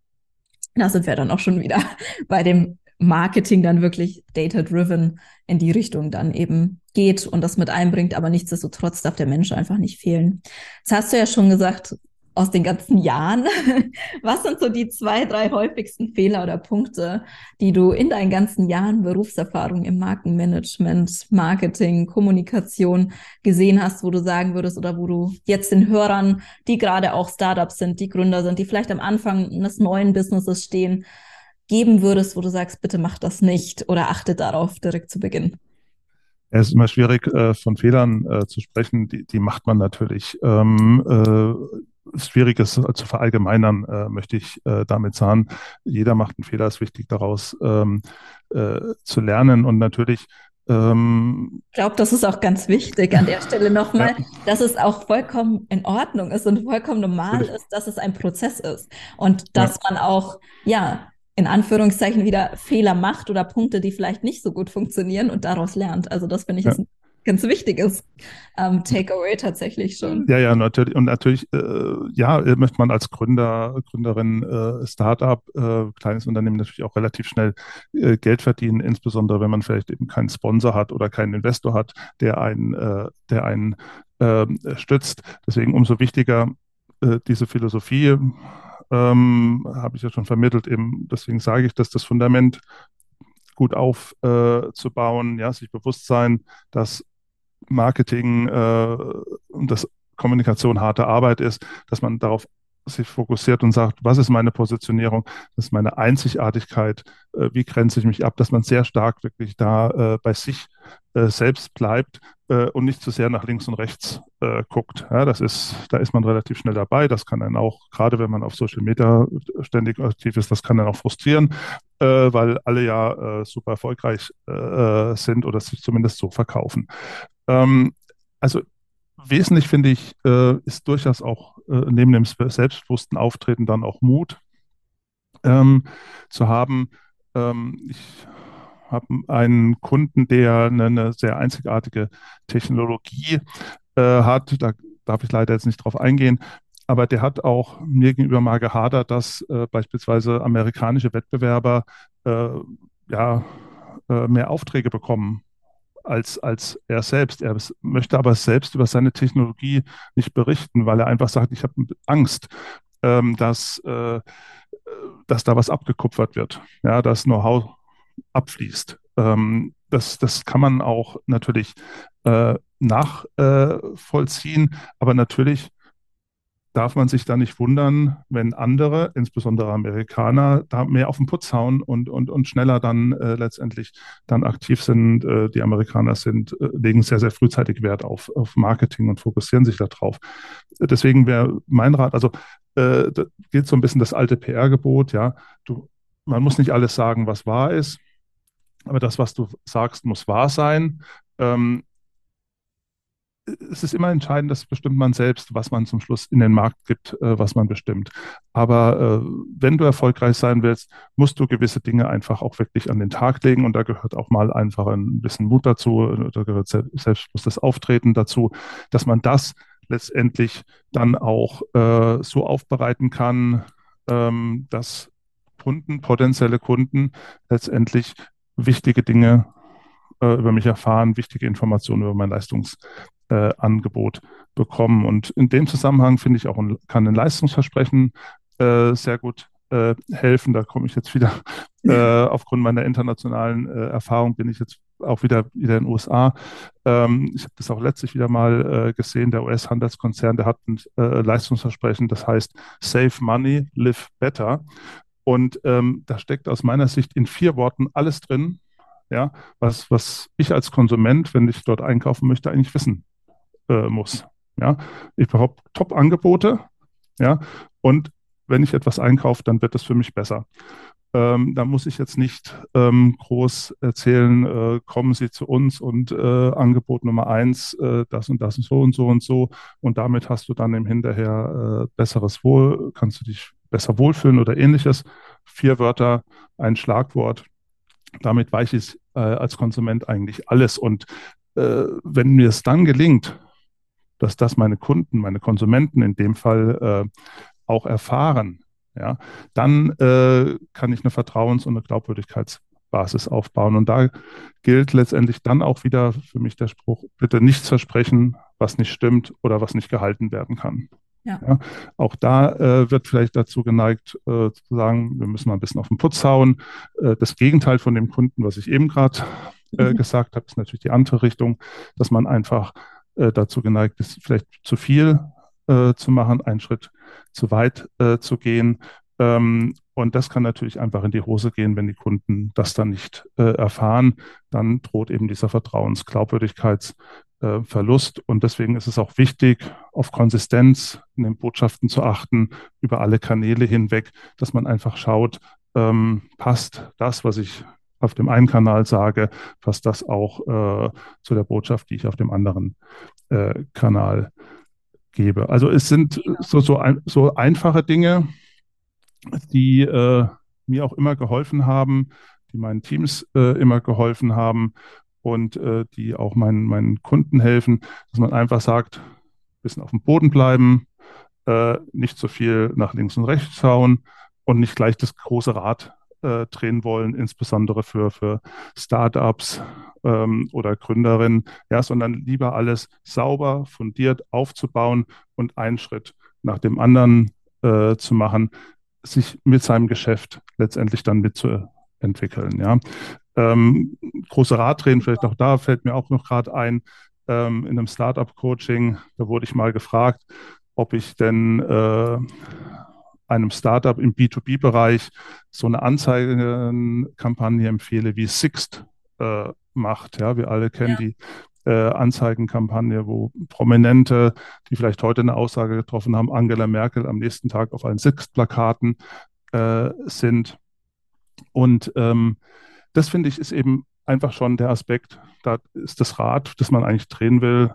da sind wir dann auch schon wieder bei dem Marketing dann wirklich data-driven in die Richtung dann eben geht und das mit einbringt, aber nichtsdestotrotz darf der Mensch einfach nicht fehlen. Das hast du ja schon gesagt, aus den ganzen Jahren. Was sind so die zwei, drei häufigsten Fehler oder Punkte, die du in deinen ganzen Jahren Berufserfahrung im Markenmanagement, Marketing, Kommunikation gesehen hast, wo du sagen würdest oder wo du jetzt den Hörern, die gerade auch Startups sind, die Gründer sind, die vielleicht am Anfang eines neuen Businesses stehen, geben würdest, wo du sagst, bitte mach das nicht oder achte darauf direkt zu Beginn? Es ist immer schwierig, äh, von Fehlern äh, zu sprechen. Die, die macht man natürlich. Ähm, äh, schwierig ist zu verallgemeinern, äh, möchte ich äh, damit sagen. Jeder macht einen Fehler, ist wichtig daraus ähm, äh, zu lernen und natürlich ähm, ich glaube, das ist auch ganz wichtig an der Stelle nochmal, ja. dass es auch vollkommen in Ordnung ist und vollkommen normal Natürlich. ist, dass es ein Prozess ist und dass ja. man auch, ja, in Anführungszeichen wieder Fehler macht oder Punkte, die vielleicht nicht so gut funktionieren und daraus lernt. Also das finde ich ja. ist ein ganz wichtiges ähm, Takeaway tatsächlich schon. Ja, ja, natürlich. Und natürlich, äh, ja, möchte man als Gründer, Gründerin, äh, Startup, äh, kleines Unternehmen natürlich auch relativ schnell äh, Geld verdienen, insbesondere wenn man vielleicht eben keinen Sponsor hat oder keinen Investor hat, der einen, äh, der einen ähm, stützt. Deswegen umso wichtiger äh, diese Philosophie. Ähm, habe ich ja schon vermittelt, eben deswegen sage ich, dass das Fundament gut aufzubauen, ja, sich bewusst sein, dass Marketing äh, und das Kommunikation harte Arbeit ist, dass man darauf sich fokussiert und sagt, was ist meine Positionierung, das ist meine Einzigartigkeit, äh, wie grenze ich mich ab, dass man sehr stark wirklich da äh, bei sich äh, selbst bleibt äh, und nicht zu sehr nach links und rechts äh, guckt. Ja, das ist, da ist man relativ schnell dabei. Das kann dann auch, gerade wenn man auf Social Media ständig aktiv ist, das kann dann auch frustrieren, äh, weil alle ja super erfolgreich sind oder sich zumindest so verkaufen. Ähm, also wesentlich finde ich, äh, ist durchaus auch äh, neben dem selbstbewussten Auftreten dann auch Mut ähm, zu haben. Ähm, ich habe einen Kunden, der eine, eine sehr einzigartige Technologie äh, hat. Da darf ich leider jetzt nicht drauf eingehen. Aber der hat auch mir gegenüber mal gehadert, dass äh, beispielsweise amerikanische Wettbewerber äh, ja, äh, mehr Aufträge bekommen als, als er selbst. Er möchte aber selbst über seine Technologie nicht berichten, weil er einfach sagt, ich habe Angst, ähm, dass, äh, dass da was abgekupfert wird, ja, dass Know-how abfließt. Ähm, das, das kann man auch natürlich äh, nachvollziehen, aber natürlich darf man sich da nicht wundern, wenn andere, insbesondere Amerikaner, da mehr auf den Putz hauen und, und, und schneller dann äh, letztendlich dann aktiv sind. Äh, die Amerikaner sind, äh, legen sehr, sehr frühzeitig Wert auf, auf Marketing und fokussieren sich darauf. Deswegen wäre mein Rat, also äh, da gilt so ein bisschen das alte PR-Gebot, ja, du, man muss nicht alles sagen, was wahr ist, aber das, was du sagst, muss wahr sein. Ähm, es ist immer entscheidend, das bestimmt man selbst, was man zum Schluss in den Markt gibt, äh, was man bestimmt. Aber äh, wenn du erfolgreich sein willst, musst du gewisse Dinge einfach auch wirklich an den Tag legen. Und da gehört auch mal einfach ein bisschen Mut dazu, da gehört selbstbewusstes Auftreten dazu, dass man das letztendlich dann auch äh, so aufbereiten kann, ähm, dass Kunden, potenzielle Kunden letztendlich wichtige Dinge über mich erfahren, wichtige Informationen über mein Leistungs äh, Angebot bekommen. Und in dem Zusammenhang finde ich auch, ein, kann ein Leistungsversprechen äh, sehr gut äh, helfen. Da komme ich jetzt wieder, äh, aufgrund meiner internationalen äh, Erfahrung bin ich jetzt auch wieder, wieder in den USA. Ähm, ich habe das auch letztlich wieder mal äh, gesehen. Der US-Handelskonzern, der hat ein Leistungsversprechen, das heißt Save Money, Live Better. Und ähm, da steckt aus meiner Sicht in vier Worten alles drin, ja, was, was ich als Konsument, wenn ich dort einkaufen möchte, eigentlich wissen äh, muss. Ja, ich brauche Top-Angebote, ja, und wenn ich etwas einkaufe, dann wird das für mich besser. Ähm, da muss ich jetzt nicht ähm, groß erzählen, äh, kommen Sie zu uns und äh, Angebot Nummer eins, äh, das und das und so und so und so. Und damit hast du dann im Hinterher äh, besseres Wohl, kannst du dich besser wohlfühlen oder ähnliches. Vier Wörter, ein Schlagwort. Damit weiß ich äh, als Konsument eigentlich alles. Und wenn mir es dann gelingt, dass das meine Kunden, meine Konsumenten in dem Fall äh, auch erfahren, ja, dann äh, kann ich eine Vertrauens- und eine Glaubwürdigkeitsbasis aufbauen. Und da gilt letztendlich dann auch wieder für mich der Spruch, bitte nichts versprechen, was nicht stimmt oder was nicht gehalten werden kann. Ja. ja auch da äh, wird vielleicht dazu geneigt, äh, zu sagen, wir müssen mal ein bisschen auf den Putz hauen. Äh, das Gegenteil von dem Kunden, was ich eben gerade äh, mhm. gesagt habe, ist natürlich die andere Richtung, dass man einfach äh, dazu geneigt ist, vielleicht zu viel äh, zu machen, einen Schritt zu weit äh, zu gehen. Ähm, und das kann natürlich einfach in die Hose gehen, wenn die Kunden das dann nicht äh, erfahren. Dann droht eben dieser Vertrauens-Glaubwürdigkeitsverlust. Äh, und deswegen ist es auch wichtig, auf Konsistenz in den Botschaften zu achten, über alle Kanäle hinweg, dass man einfach schaut, ähm, passt das, was ich auf dem einen Kanal sage, passt das auch äh, zu der Botschaft, die ich auf dem anderen äh, Kanal gebe. Also es sind so, so, ein, so einfache Dinge, die äh, mir auch immer geholfen haben, die meinen Teams äh, immer geholfen haben und äh, die auch meinen, meinen Kunden helfen, dass man einfach sagt, ein bisschen auf dem Boden bleiben, äh, nicht so viel nach links und rechts schauen und nicht gleich das große Rad äh, drehen wollen, insbesondere für, für Startups ähm, oder Gründerinnen, ja, sondern lieber alles sauber, fundiert aufzubauen und einen Schritt nach dem anderen äh, zu machen, sich mit seinem Geschäft letztendlich dann mitzuentwickeln. Ja. Ähm, große Radtränen, vielleicht auch da fällt mir auch noch gerade ein, ähm, in einem Startup-Coaching, da wurde ich mal gefragt, ob ich denn äh, einem Startup im B2B-Bereich so eine Anzeigenkampagne empfehle, wie Sixt äh, macht. Ja, wir alle kennen ja. die äh, Anzeigenkampagne, wo Prominente, die vielleicht heute eine Aussage getroffen haben, Angela Merkel am nächsten Tag auf allen Sixt-Plakaten äh, sind. Und ähm, das finde ich ist eben einfach schon der Aspekt, da ist das Rad, das man eigentlich drehen will,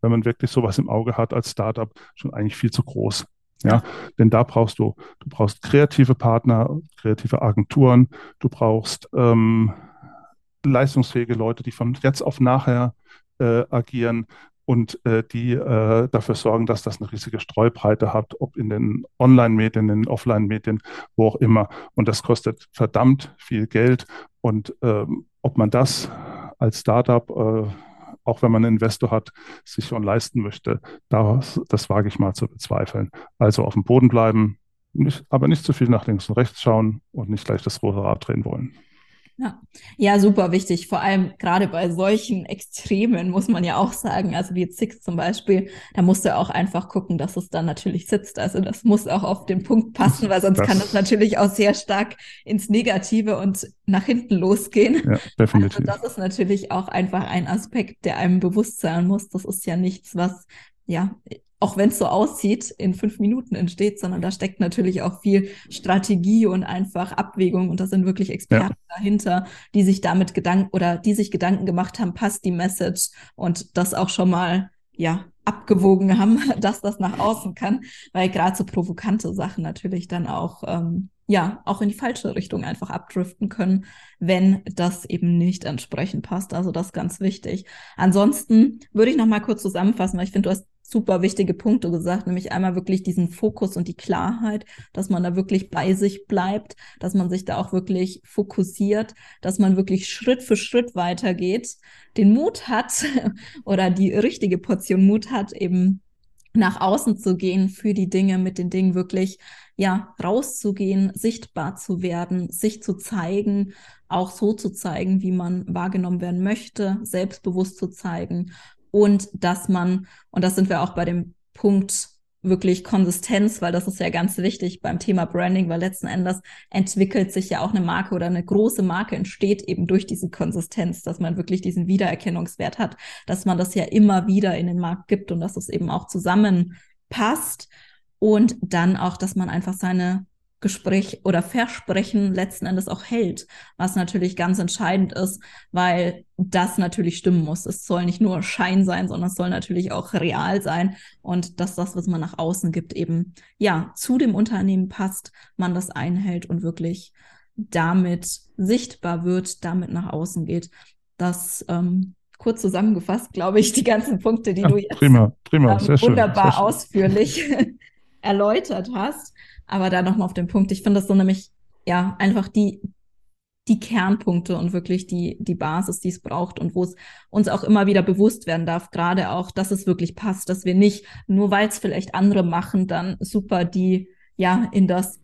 wenn man wirklich sowas im Auge hat als Startup, schon eigentlich viel zu groß. Ja, denn da brauchst du, du brauchst kreative Partner, kreative Agenturen, du brauchst ähm, leistungsfähige Leute, die von jetzt auf nachher äh, agieren und äh, die äh, dafür sorgen, dass das eine riesige Streubreite hat, ob in den Online-Medien, in den Offline-Medien, wo auch immer. Und das kostet verdammt viel Geld. Und ähm, ob man das als Startup äh, auch wenn man einen Investor hat, sich schon leisten möchte, das, das wage ich mal zu bezweifeln. Also auf dem Boden bleiben, nicht, aber nicht zu viel nach links und rechts schauen und nicht gleich das rote Rad drehen wollen. Ja. ja, super wichtig. Vor allem gerade bei solchen Extremen muss man ja auch sagen, also wie Six zum Beispiel, da musst du auch einfach gucken, dass es dann natürlich sitzt. Also das muss auch auf den Punkt passen, weil sonst das kann es natürlich auch sehr stark ins Negative und nach hinten losgehen. Ja, definitiv. Also das ist natürlich auch einfach ein Aspekt, der einem bewusst sein muss. Das ist ja nichts, was ja auch wenn es so aussieht, in fünf Minuten entsteht, sondern da steckt natürlich auch viel Strategie und einfach Abwägung und da sind wirklich Experten ja. dahinter, die sich damit Gedanken oder die sich Gedanken gemacht haben, passt die Message und das auch schon mal ja abgewogen haben, dass das nach außen kann, weil gerade so provokante Sachen natürlich dann auch ähm, ja auch in die falsche Richtung einfach abdriften können, wenn das eben nicht entsprechend passt. Also das ist ganz wichtig. Ansonsten würde ich noch mal kurz zusammenfassen, weil ich finde, du hast super wichtige Punkte gesagt, nämlich einmal wirklich diesen Fokus und die Klarheit, dass man da wirklich bei sich bleibt, dass man sich da auch wirklich fokussiert, dass man wirklich Schritt für Schritt weitergeht, den Mut hat oder die richtige Portion Mut hat, eben nach außen zu gehen für die Dinge, mit den Dingen wirklich, ja, rauszugehen, sichtbar zu werden, sich zu zeigen, auch so zu zeigen, wie man wahrgenommen werden möchte, selbstbewusst zu zeigen und dass man, und das sind wir auch bei dem Punkt wirklich Konsistenz, weil das ist ja ganz wichtig beim Thema Branding, weil letzten Endes entwickelt sich ja auch eine Marke oder eine große Marke entsteht eben durch diese Konsistenz, dass man wirklich diesen Wiedererkennungswert hat, dass man das ja immer wieder in den Markt gibt und dass es eben auch zusammenpasst. Und dann auch, dass man einfach seine Gespräch oder Versprechen letzten Endes auch hält, was natürlich ganz entscheidend ist, weil das natürlich stimmen muss. Es soll nicht nur Schein sein, sondern es soll natürlich auch real sein und dass das, was man nach außen gibt, eben ja zu dem Unternehmen passt, man das einhält und wirklich damit sichtbar wird, damit nach außen geht. Das ähm, kurz zusammengefasst, glaube ich, die ganzen Punkte, die ja, du jetzt prima, prima, ähm, wunderbar schön, ausführlich erläutert hast. Aber da nochmal auf den Punkt. Ich finde das so nämlich, ja, einfach die, die Kernpunkte und wirklich die, die Basis, die es braucht und wo es uns auch immer wieder bewusst werden darf, gerade auch, dass es wirklich passt, dass wir nicht, nur weil es vielleicht andere machen, dann super die, ja, in das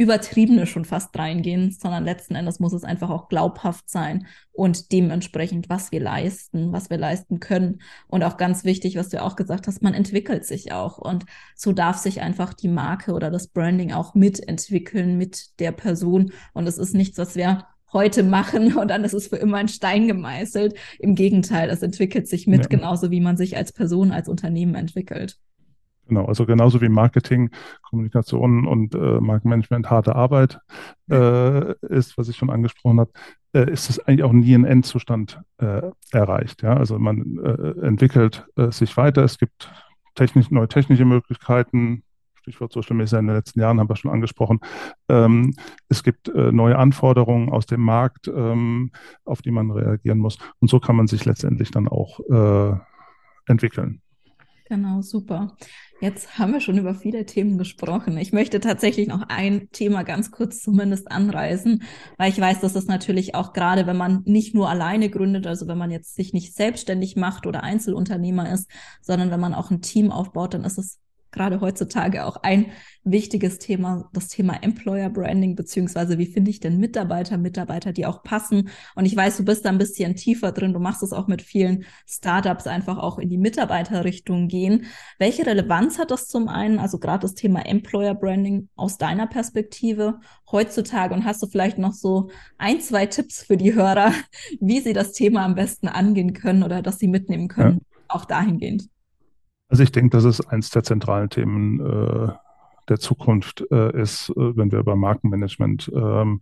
Übertriebene schon fast reingehen, sondern letzten Endes muss es einfach auch glaubhaft sein und dementsprechend, was wir leisten, was wir leisten können. Und auch ganz wichtig, was du auch gesagt hast, man entwickelt sich auch. Und so darf sich einfach die Marke oder das Branding auch mitentwickeln mit der Person. Und es ist nichts, was wir heute machen und dann ist es für immer ein Stein gemeißelt. Im Gegenteil, es entwickelt sich mit, ja. genauso wie man sich als Person, als Unternehmen entwickelt. Genau, also genauso wie Marketing, Kommunikation und äh, Markenmanagement harte Arbeit äh, ist, was ich schon angesprochen habe, äh, ist es eigentlich auch nie ein Endzustand äh, erreicht. Ja? Also man äh, entwickelt äh, sich weiter, es gibt technisch, neue technische Möglichkeiten, Stichwort Social Media in den letzten Jahren haben wir schon angesprochen. Ähm, es gibt äh, neue Anforderungen aus dem Markt, ähm, auf die man reagieren muss. Und so kann man sich letztendlich dann auch äh, entwickeln. Genau, super. Jetzt haben wir schon über viele Themen gesprochen. Ich möchte tatsächlich noch ein Thema ganz kurz zumindest anreißen, weil ich weiß, dass das natürlich auch gerade, wenn man nicht nur alleine gründet, also wenn man jetzt sich nicht selbstständig macht oder Einzelunternehmer ist, sondern wenn man auch ein Team aufbaut, dann ist es gerade heutzutage auch ein wichtiges Thema, das Thema Employer Branding, beziehungsweise wie finde ich denn Mitarbeiter, Mitarbeiter, die auch passen. Und ich weiß, du bist da ein bisschen tiefer drin. Du machst es auch mit vielen Startups einfach auch in die Mitarbeiterrichtung gehen. Welche Relevanz hat das zum einen, also gerade das Thema Employer Branding aus deiner Perspektive heutzutage? Und hast du vielleicht noch so ein, zwei Tipps für die Hörer, wie sie das Thema am besten angehen können oder dass sie mitnehmen können, ja. auch dahingehend? Also ich denke, dass es eines der zentralen Themen äh, der Zukunft äh, ist, äh, wenn wir über Markenmanagement, ähm,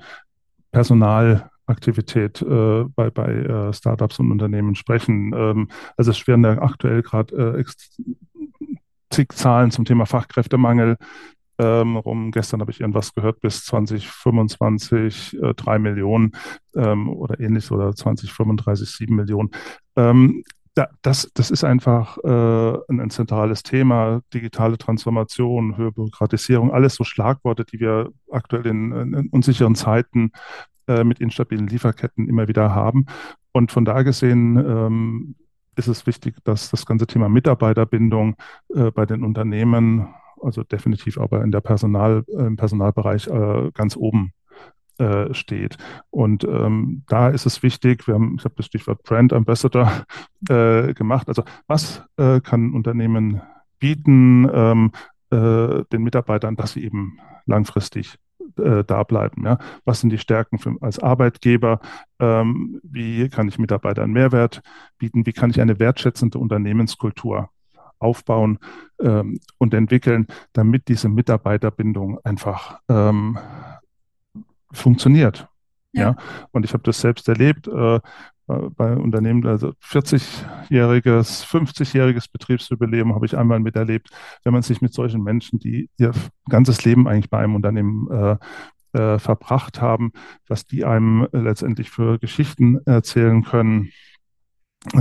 Personalaktivität äh, bei, bei äh, Startups und Unternehmen sprechen. Ähm, also es werden da aktuell gerade äh, zig Zahlen zum Thema Fachkräftemangel ähm, rum. Gestern habe ich irgendwas gehört, bis 2025 äh, drei Millionen ähm, oder ähnlich oder 2035 sieben Millionen. Ähm, da, das, das ist einfach äh, ein, ein, zentrales Thema. Digitale Transformation, höhere Bürokratisierung, alles so Schlagworte, die wir aktuell in, in unsicheren Zeiten äh, mit instabilen Lieferketten immer wieder haben. Und von da gesehen ähm, ist es wichtig, dass das ganze Thema Mitarbeiterbindung äh, bei den Unternehmen, also definitiv aber in der Personal, im Personalbereich äh, ganz oben äh, steht. Und ähm, da ist es wichtig, wir haben, ich habe das Stichwort Brand Ambassador äh, gemacht. Also was äh, kann ein Unternehmen bieten ähm, äh, den Mitarbeitern, dass sie eben langfristig äh, da bleiben. Ja? Was sind die Stärken für, als Arbeitgeber? Ähm, wie kann ich Mitarbeitern Mehrwert bieten? Wie kann ich eine wertschätzende Unternehmenskultur aufbauen ähm, und entwickeln, damit diese Mitarbeiterbindung einfach ähm, funktioniert. Ja. ja. Und ich habe das selbst erlebt äh, bei Unternehmen, also 40-jähriges, 50-jähriges Betriebsjubiläum habe ich einmal miterlebt, wenn man sich mit solchen Menschen, die ihr ganzes Leben eigentlich bei einem Unternehmen äh, äh, verbracht haben, was die einem letztendlich für Geschichten erzählen können,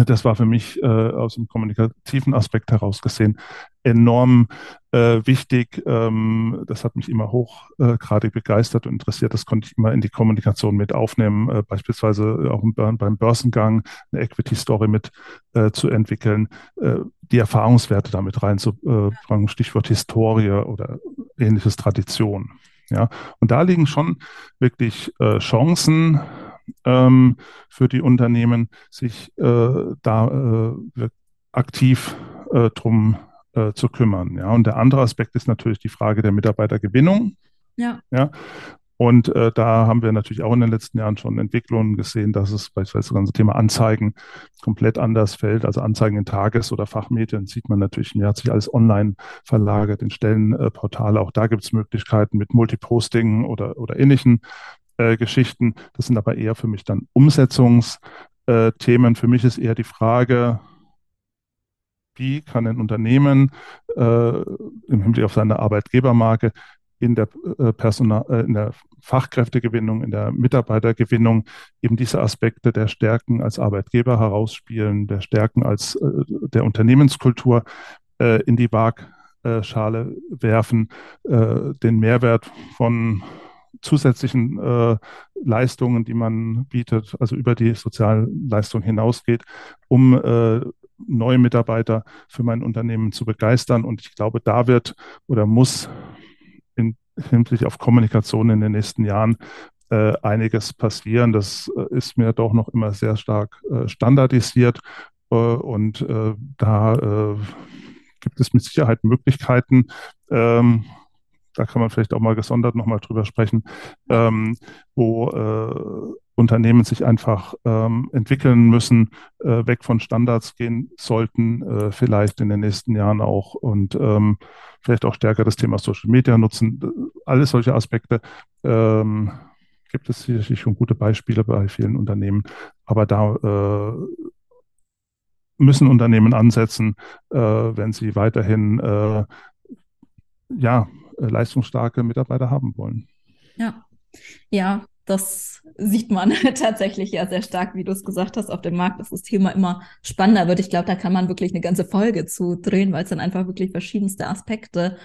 das war für mich äh, aus dem kommunikativen Aspekt heraus gesehen enorm äh, wichtig. Ähm, das hat mich immer hochgradig äh, begeistert und interessiert. Das konnte ich immer in die Kommunikation mit aufnehmen, äh, beispielsweise auch beim Börsengang eine Equity-Story mit äh, zu entwickeln, äh, die Erfahrungswerte damit reinzubringen, Stichwort Historie oder ähnliches Tradition. Ja, und da liegen schon wirklich Chancen ähm, für die Unternehmen, sich äh, da äh, aktiv äh, drum äh, zu kümmern. Ja, und der andere Aspekt ist natürlich die Frage der Mitarbeitergewinnung. Ja. ja. Und äh, da haben wir natürlich auch in den letzten Jahren schon Entwicklungen gesehen, dass es beispielsweise das ganze Thema Anzeigen komplett anders fällt. Also Anzeigen in Tages- oder Fachmedien sieht man natürlich, mir hat sich alles online verlagert in Stellenportale. Auch da gibt es Möglichkeiten mit Multiposting oder, oder ähnlichen äh, Geschichten. Das sind aber eher für mich dann Umsetzungsthemen. Für mich ist eher die Frage, wie kann ein Unternehmen äh, im Hinblick auf seine Arbeitgebermarke in der, äh, Personal, äh, in der Fachkräftegewinnung, in der Mitarbeitergewinnung eben diese Aspekte der Stärken als Arbeitgeber herausspielen, der Stärken als äh, der Unternehmenskultur äh, in die Waagschale werfen, äh, den Mehrwert von zusätzlichen äh, Leistungen, die man bietet, also über die Sozialleistung hinausgeht, um äh, neue Mitarbeiter für mein Unternehmen zu begeistern. Und ich glaube, da wird oder muss in hinsichtlich auf Kommunikation in den nächsten Jahren äh, einiges passieren. Das äh, ist mir doch noch immer sehr stark äh, standardisiert äh, und da gibt es mit Sicherheit Möglichkeiten. Ähm, da kann man vielleicht auch mal gesondert nochmal drüber sprechen, ähm, wo Unternehmen sich einfach ähm, entwickeln müssen, äh, weg von Standards gehen sollten, äh, vielleicht in den nächsten Jahren auch und ähm, vielleicht auch stärker das Thema Social Media nutzen. Alles solche Aspekte ähm, gibt es sicherlich schon gute Beispiele bei vielen Unternehmen, aber da äh, müssen Unternehmen ansetzen, äh, wenn sie weiterhin äh, ja, leistungsstarke Mitarbeiter haben wollen. Ja, ja, das sieht man tatsächlich ja sehr stark, wie du es gesagt hast, auf dem Markt, dass das Thema immer spannender wird. Ich glaube, da kann man wirklich eine ganze Folge zu drehen, weil es dann einfach wirklich verschiedenste Aspekte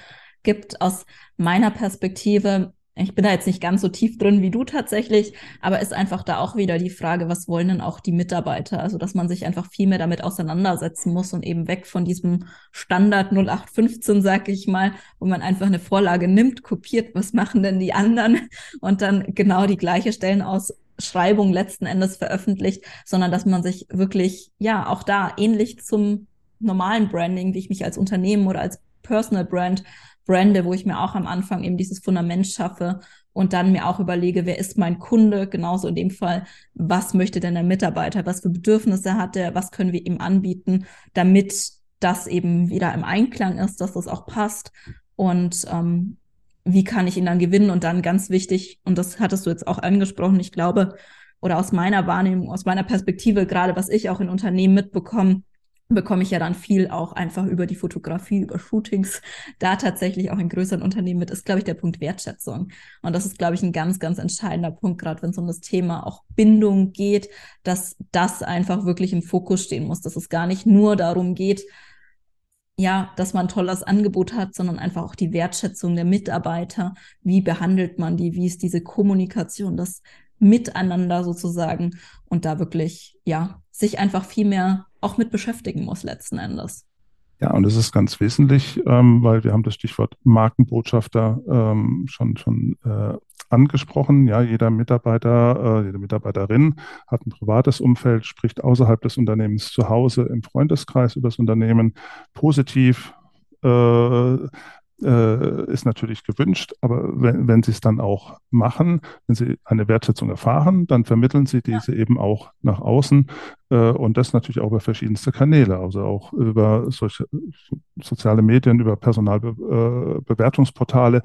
gibt. Aus meiner Perspektive ich bin da jetzt nicht ganz so tief drin wie du tatsächlich, aber ist einfach da auch wieder die Frage, was wollen denn auch die Mitarbeiter? Also, dass man sich einfach viel mehr damit auseinandersetzen muss und eben weg von diesem Standard 0815, sag ich mal, wo man einfach eine Vorlage nimmt, kopiert, was machen denn die anderen und dann genau die gleiche Stellenausschreibung letzten Endes veröffentlicht, sondern dass man sich wirklich, ja, auch da ähnlich zum normalen Branding, wie ich mich als Unternehmen oder als Personal Brand brande, wo ich mir auch am Anfang eben dieses Fundament schaffe und dann mir auch überlege, wer ist mein Kunde, genauso in dem Fall, was möchte denn der Mitarbeiter, was für Bedürfnisse hat er, was können wir ihm anbieten, damit das eben wieder im Einklang ist, dass das auch passt? Und ähm, wie kann ich ihn dann gewinnen? Und dann ganz wichtig, und das hattest du jetzt auch angesprochen, ich glaube, oder aus meiner Wahrnehmung, aus meiner Perspektive, gerade was ich auch in Unternehmen mitbekomme, bekomme ich ja dann viel auch einfach über die Fotografie, über Shootings, da tatsächlich auch in größeren Unternehmen mit, ist, glaube ich, der Punkt Wertschätzung. Und das ist, glaube ich, ein ganz, ganz entscheidender Punkt, gerade wenn es um das Thema auch Bindung geht, dass das einfach wirklich im Fokus stehen muss, dass es gar nicht nur darum geht, ja, dass man ein tolles Angebot hat, sondern einfach auch die Wertschätzung der Mitarbeiter. Wie behandelt man die? Wie ist diese Kommunikation, das Miteinander sozusagen? Und da wirklich, ja, sich einfach viel mehr auch mit beschäftigen muss letzten Endes. Ja, und das ist ganz wesentlich, ähm, weil wir haben das Stichwort Markenbotschafter ähm, schon, schon äh, angesprochen. Ja, jeder Mitarbeiter, äh, jede Mitarbeiterin hat ein privates Umfeld, spricht außerhalb des Unternehmens zu Hause im Freundeskreis über das Unternehmen positiv, äh, äh, ist natürlich gewünscht, aber wenn, wenn Sie es dann auch machen, wenn Sie eine Wertschätzung erfahren, dann vermitteln Sie diese ja. eben auch nach außen äh, und das natürlich auch über verschiedenste Kanäle, also auch über solche soziale Medien, über Personalbewertungsportale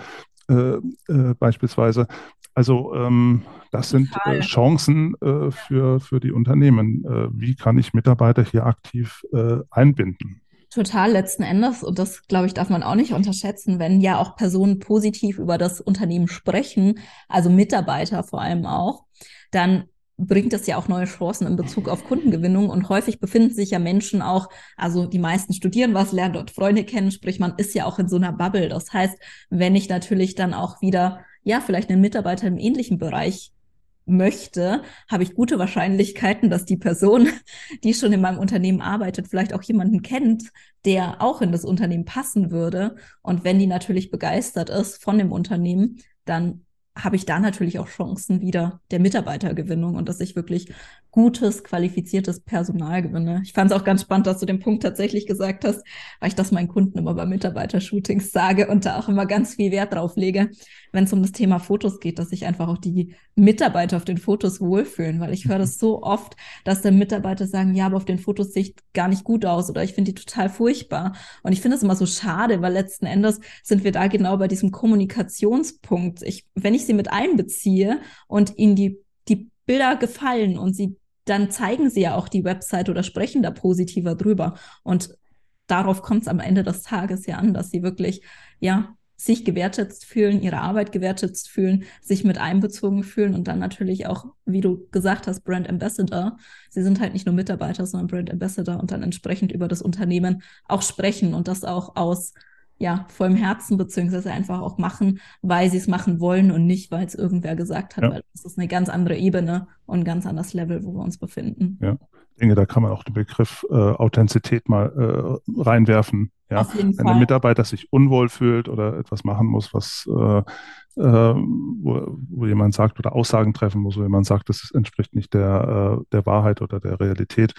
äh, äh, beispielsweise. Also ähm, das sind äh, Chancen äh, für, für die Unternehmen. Äh, wie kann ich Mitarbeiter hier aktiv äh, einbinden? Total letzten Endes, und das glaube ich, darf man auch nicht unterschätzen, wenn ja auch Personen positiv über das Unternehmen sprechen, also Mitarbeiter vor allem auch, dann bringt das ja auch neue Chancen in Bezug auf Kundengewinnung. Und häufig befinden sich ja Menschen auch, also die meisten studieren was, lernen dort Freunde kennen, sprich man ist ja auch in so einer Bubble. Das heißt, wenn ich natürlich dann auch wieder, ja, vielleicht einen Mitarbeiter im ähnlichen Bereich möchte, habe ich gute Wahrscheinlichkeiten, dass die Person, die schon in meinem Unternehmen arbeitet, vielleicht auch jemanden kennt, der auch in das Unternehmen passen würde. Und wenn die natürlich begeistert ist von dem Unternehmen, dann habe ich da natürlich auch Chancen wieder der Mitarbeitergewinnung und dass ich wirklich gutes, qualifiziertes Personal gewinne. Ich fand es auch ganz spannend, dass du den Punkt tatsächlich gesagt hast, weil ich das meinen Kunden immer bei Mitarbeitershootings sage und da auch immer ganz viel Wert drauf lege, wenn es um das Thema Fotos geht, dass sich einfach auch die Mitarbeiter auf den Fotos wohlfühlen, weil ich höre das so oft, dass dann Mitarbeiter sagen, ja, aber auf den Fotos sieht gar nicht gut aus oder ich finde die total furchtbar. Und ich finde es immer so schade, weil letzten Endes sind wir da genau bei diesem Kommunikationspunkt. Ich, wenn ich sie mit einbeziehe und ihnen die, die Bilder gefallen und sie dann zeigen sie ja auch die Website oder sprechen da positiver drüber. Und darauf kommt es am Ende des Tages ja an, dass sie wirklich, ja, sich gewertschätzt fühlen, ihre Arbeit gewertschätzt fühlen, sich mit einbezogen fühlen und dann natürlich auch, wie du gesagt hast, Brand Ambassador. Sie sind halt nicht nur Mitarbeiter, sondern Brand Ambassador und dann entsprechend über das Unternehmen auch sprechen und das auch aus ja, vollem Herzen beziehungsweise einfach auch machen, weil sie es machen wollen und nicht, weil es irgendwer gesagt hat, ja. weil das ist eine ganz andere Ebene und ein ganz anderes Level, wo wir uns befinden. Ja, ich denke, da kann man auch den Begriff äh, Authentizität mal äh, reinwerfen. Ja? Wenn Fall. der Mitarbeiter sich unwohl fühlt oder etwas machen muss, was äh, äh, wo, wo, jemand sagt oder Aussagen treffen muss, wo jemand sagt, das entspricht nicht der, äh, der Wahrheit oder der Realität,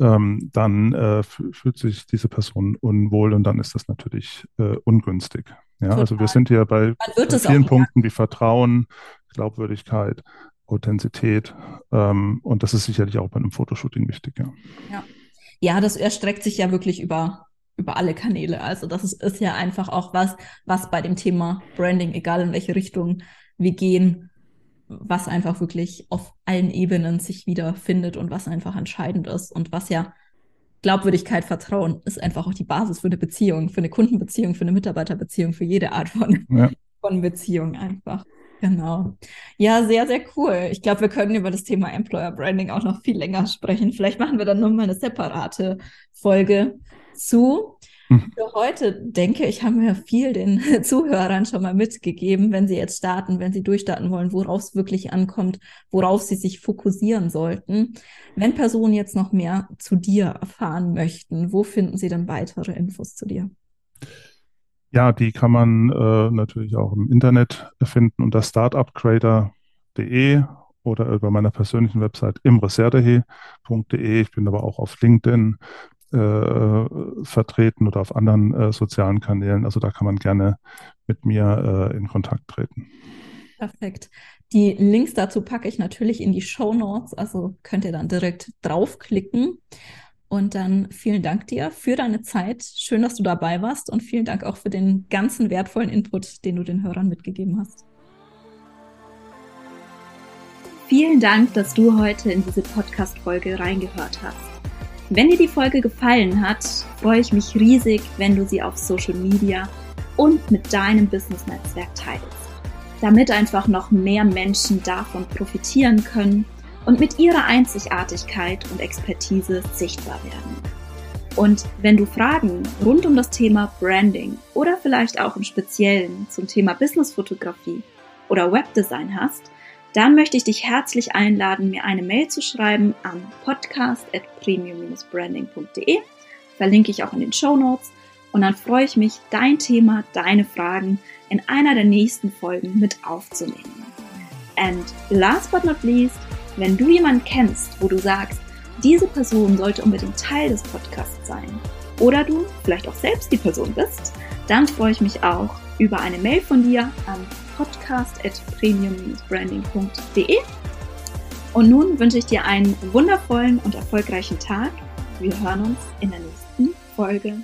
ähm, dann äh, fühlt sich diese Person unwohl und dann ist das natürlich äh, ungünstig. Ja, Total. also wir sind hier bei, bei vielen Punkten wie Vertrauen, Glaubwürdigkeit, Authentizität ähm, und das ist sicherlich auch bei einem Fotoshooting wichtig. Ja. ja. Ja, das erstreckt sich ja wirklich über über alle Kanäle. Also das ist, ist ja einfach auch was, was bei dem Thema Branding, egal in welche Richtung wir gehen, was einfach wirklich auf allen Ebenen sich wiederfindet und was einfach entscheidend ist und was ja Glaubwürdigkeit, Vertrauen ist einfach auch die Basis für eine Beziehung, für eine Kundenbeziehung, für eine Mitarbeiterbeziehung, für jede Art von, ja. von Beziehung einfach. Genau. Ja, sehr, sehr cool. Ich glaube, wir können über das Thema Employer Branding auch noch viel länger sprechen. Vielleicht machen wir dann nochmal eine separate Folge zu. Mhm. Für heute denke ich, haben wir viel den Zuhörern schon mal mitgegeben, wenn sie jetzt starten, wenn sie durchstarten wollen, worauf es wirklich ankommt, worauf sie sich fokussieren sollten. Wenn Personen jetzt noch mehr zu dir erfahren möchten, wo finden sie dann weitere Infos zu dir? Ja, die kann man äh, natürlich auch im Internet finden unter startupcrater.de oder über meiner persönlichen Website imreserdehe.de. Ich bin aber auch auf LinkedIn, äh, vertreten oder auf anderen äh, sozialen Kanälen. Also da kann man gerne mit mir äh, in Kontakt treten. Perfekt. Die Links dazu packe ich natürlich in die Show Notes, also könnt ihr dann direkt draufklicken. Und dann vielen Dank dir für deine Zeit. Schön, dass du dabei warst und vielen Dank auch für den ganzen wertvollen Input, den du den Hörern mitgegeben hast. Vielen Dank, dass du heute in diese Podcast-Folge reingehört hast. Wenn dir die Folge gefallen hat, freue ich mich riesig, wenn du sie auf Social Media und mit deinem Business-Netzwerk teilst, damit einfach noch mehr Menschen davon profitieren können und mit ihrer Einzigartigkeit und Expertise sichtbar werden. Und wenn du Fragen rund um das Thema Branding oder vielleicht auch im Speziellen zum Thema Businessfotografie oder Webdesign hast, dann möchte ich dich herzlich einladen, mir eine Mail zu schreiben an podcast.premium-branding.de. Verlinke ich auch in den Show Notes. Und dann freue ich mich, dein Thema, deine Fragen in einer der nächsten Folgen mit aufzunehmen. And last but not least, wenn du jemanden kennst, wo du sagst, diese Person sollte unbedingt Teil des Podcasts sein, oder du vielleicht auch selbst die Person bist, dann freue ich mich auch über eine Mail von dir an podcast.premium-branding.de. Und nun wünsche ich dir einen wundervollen und erfolgreichen Tag. Wir hören uns in der nächsten Folge.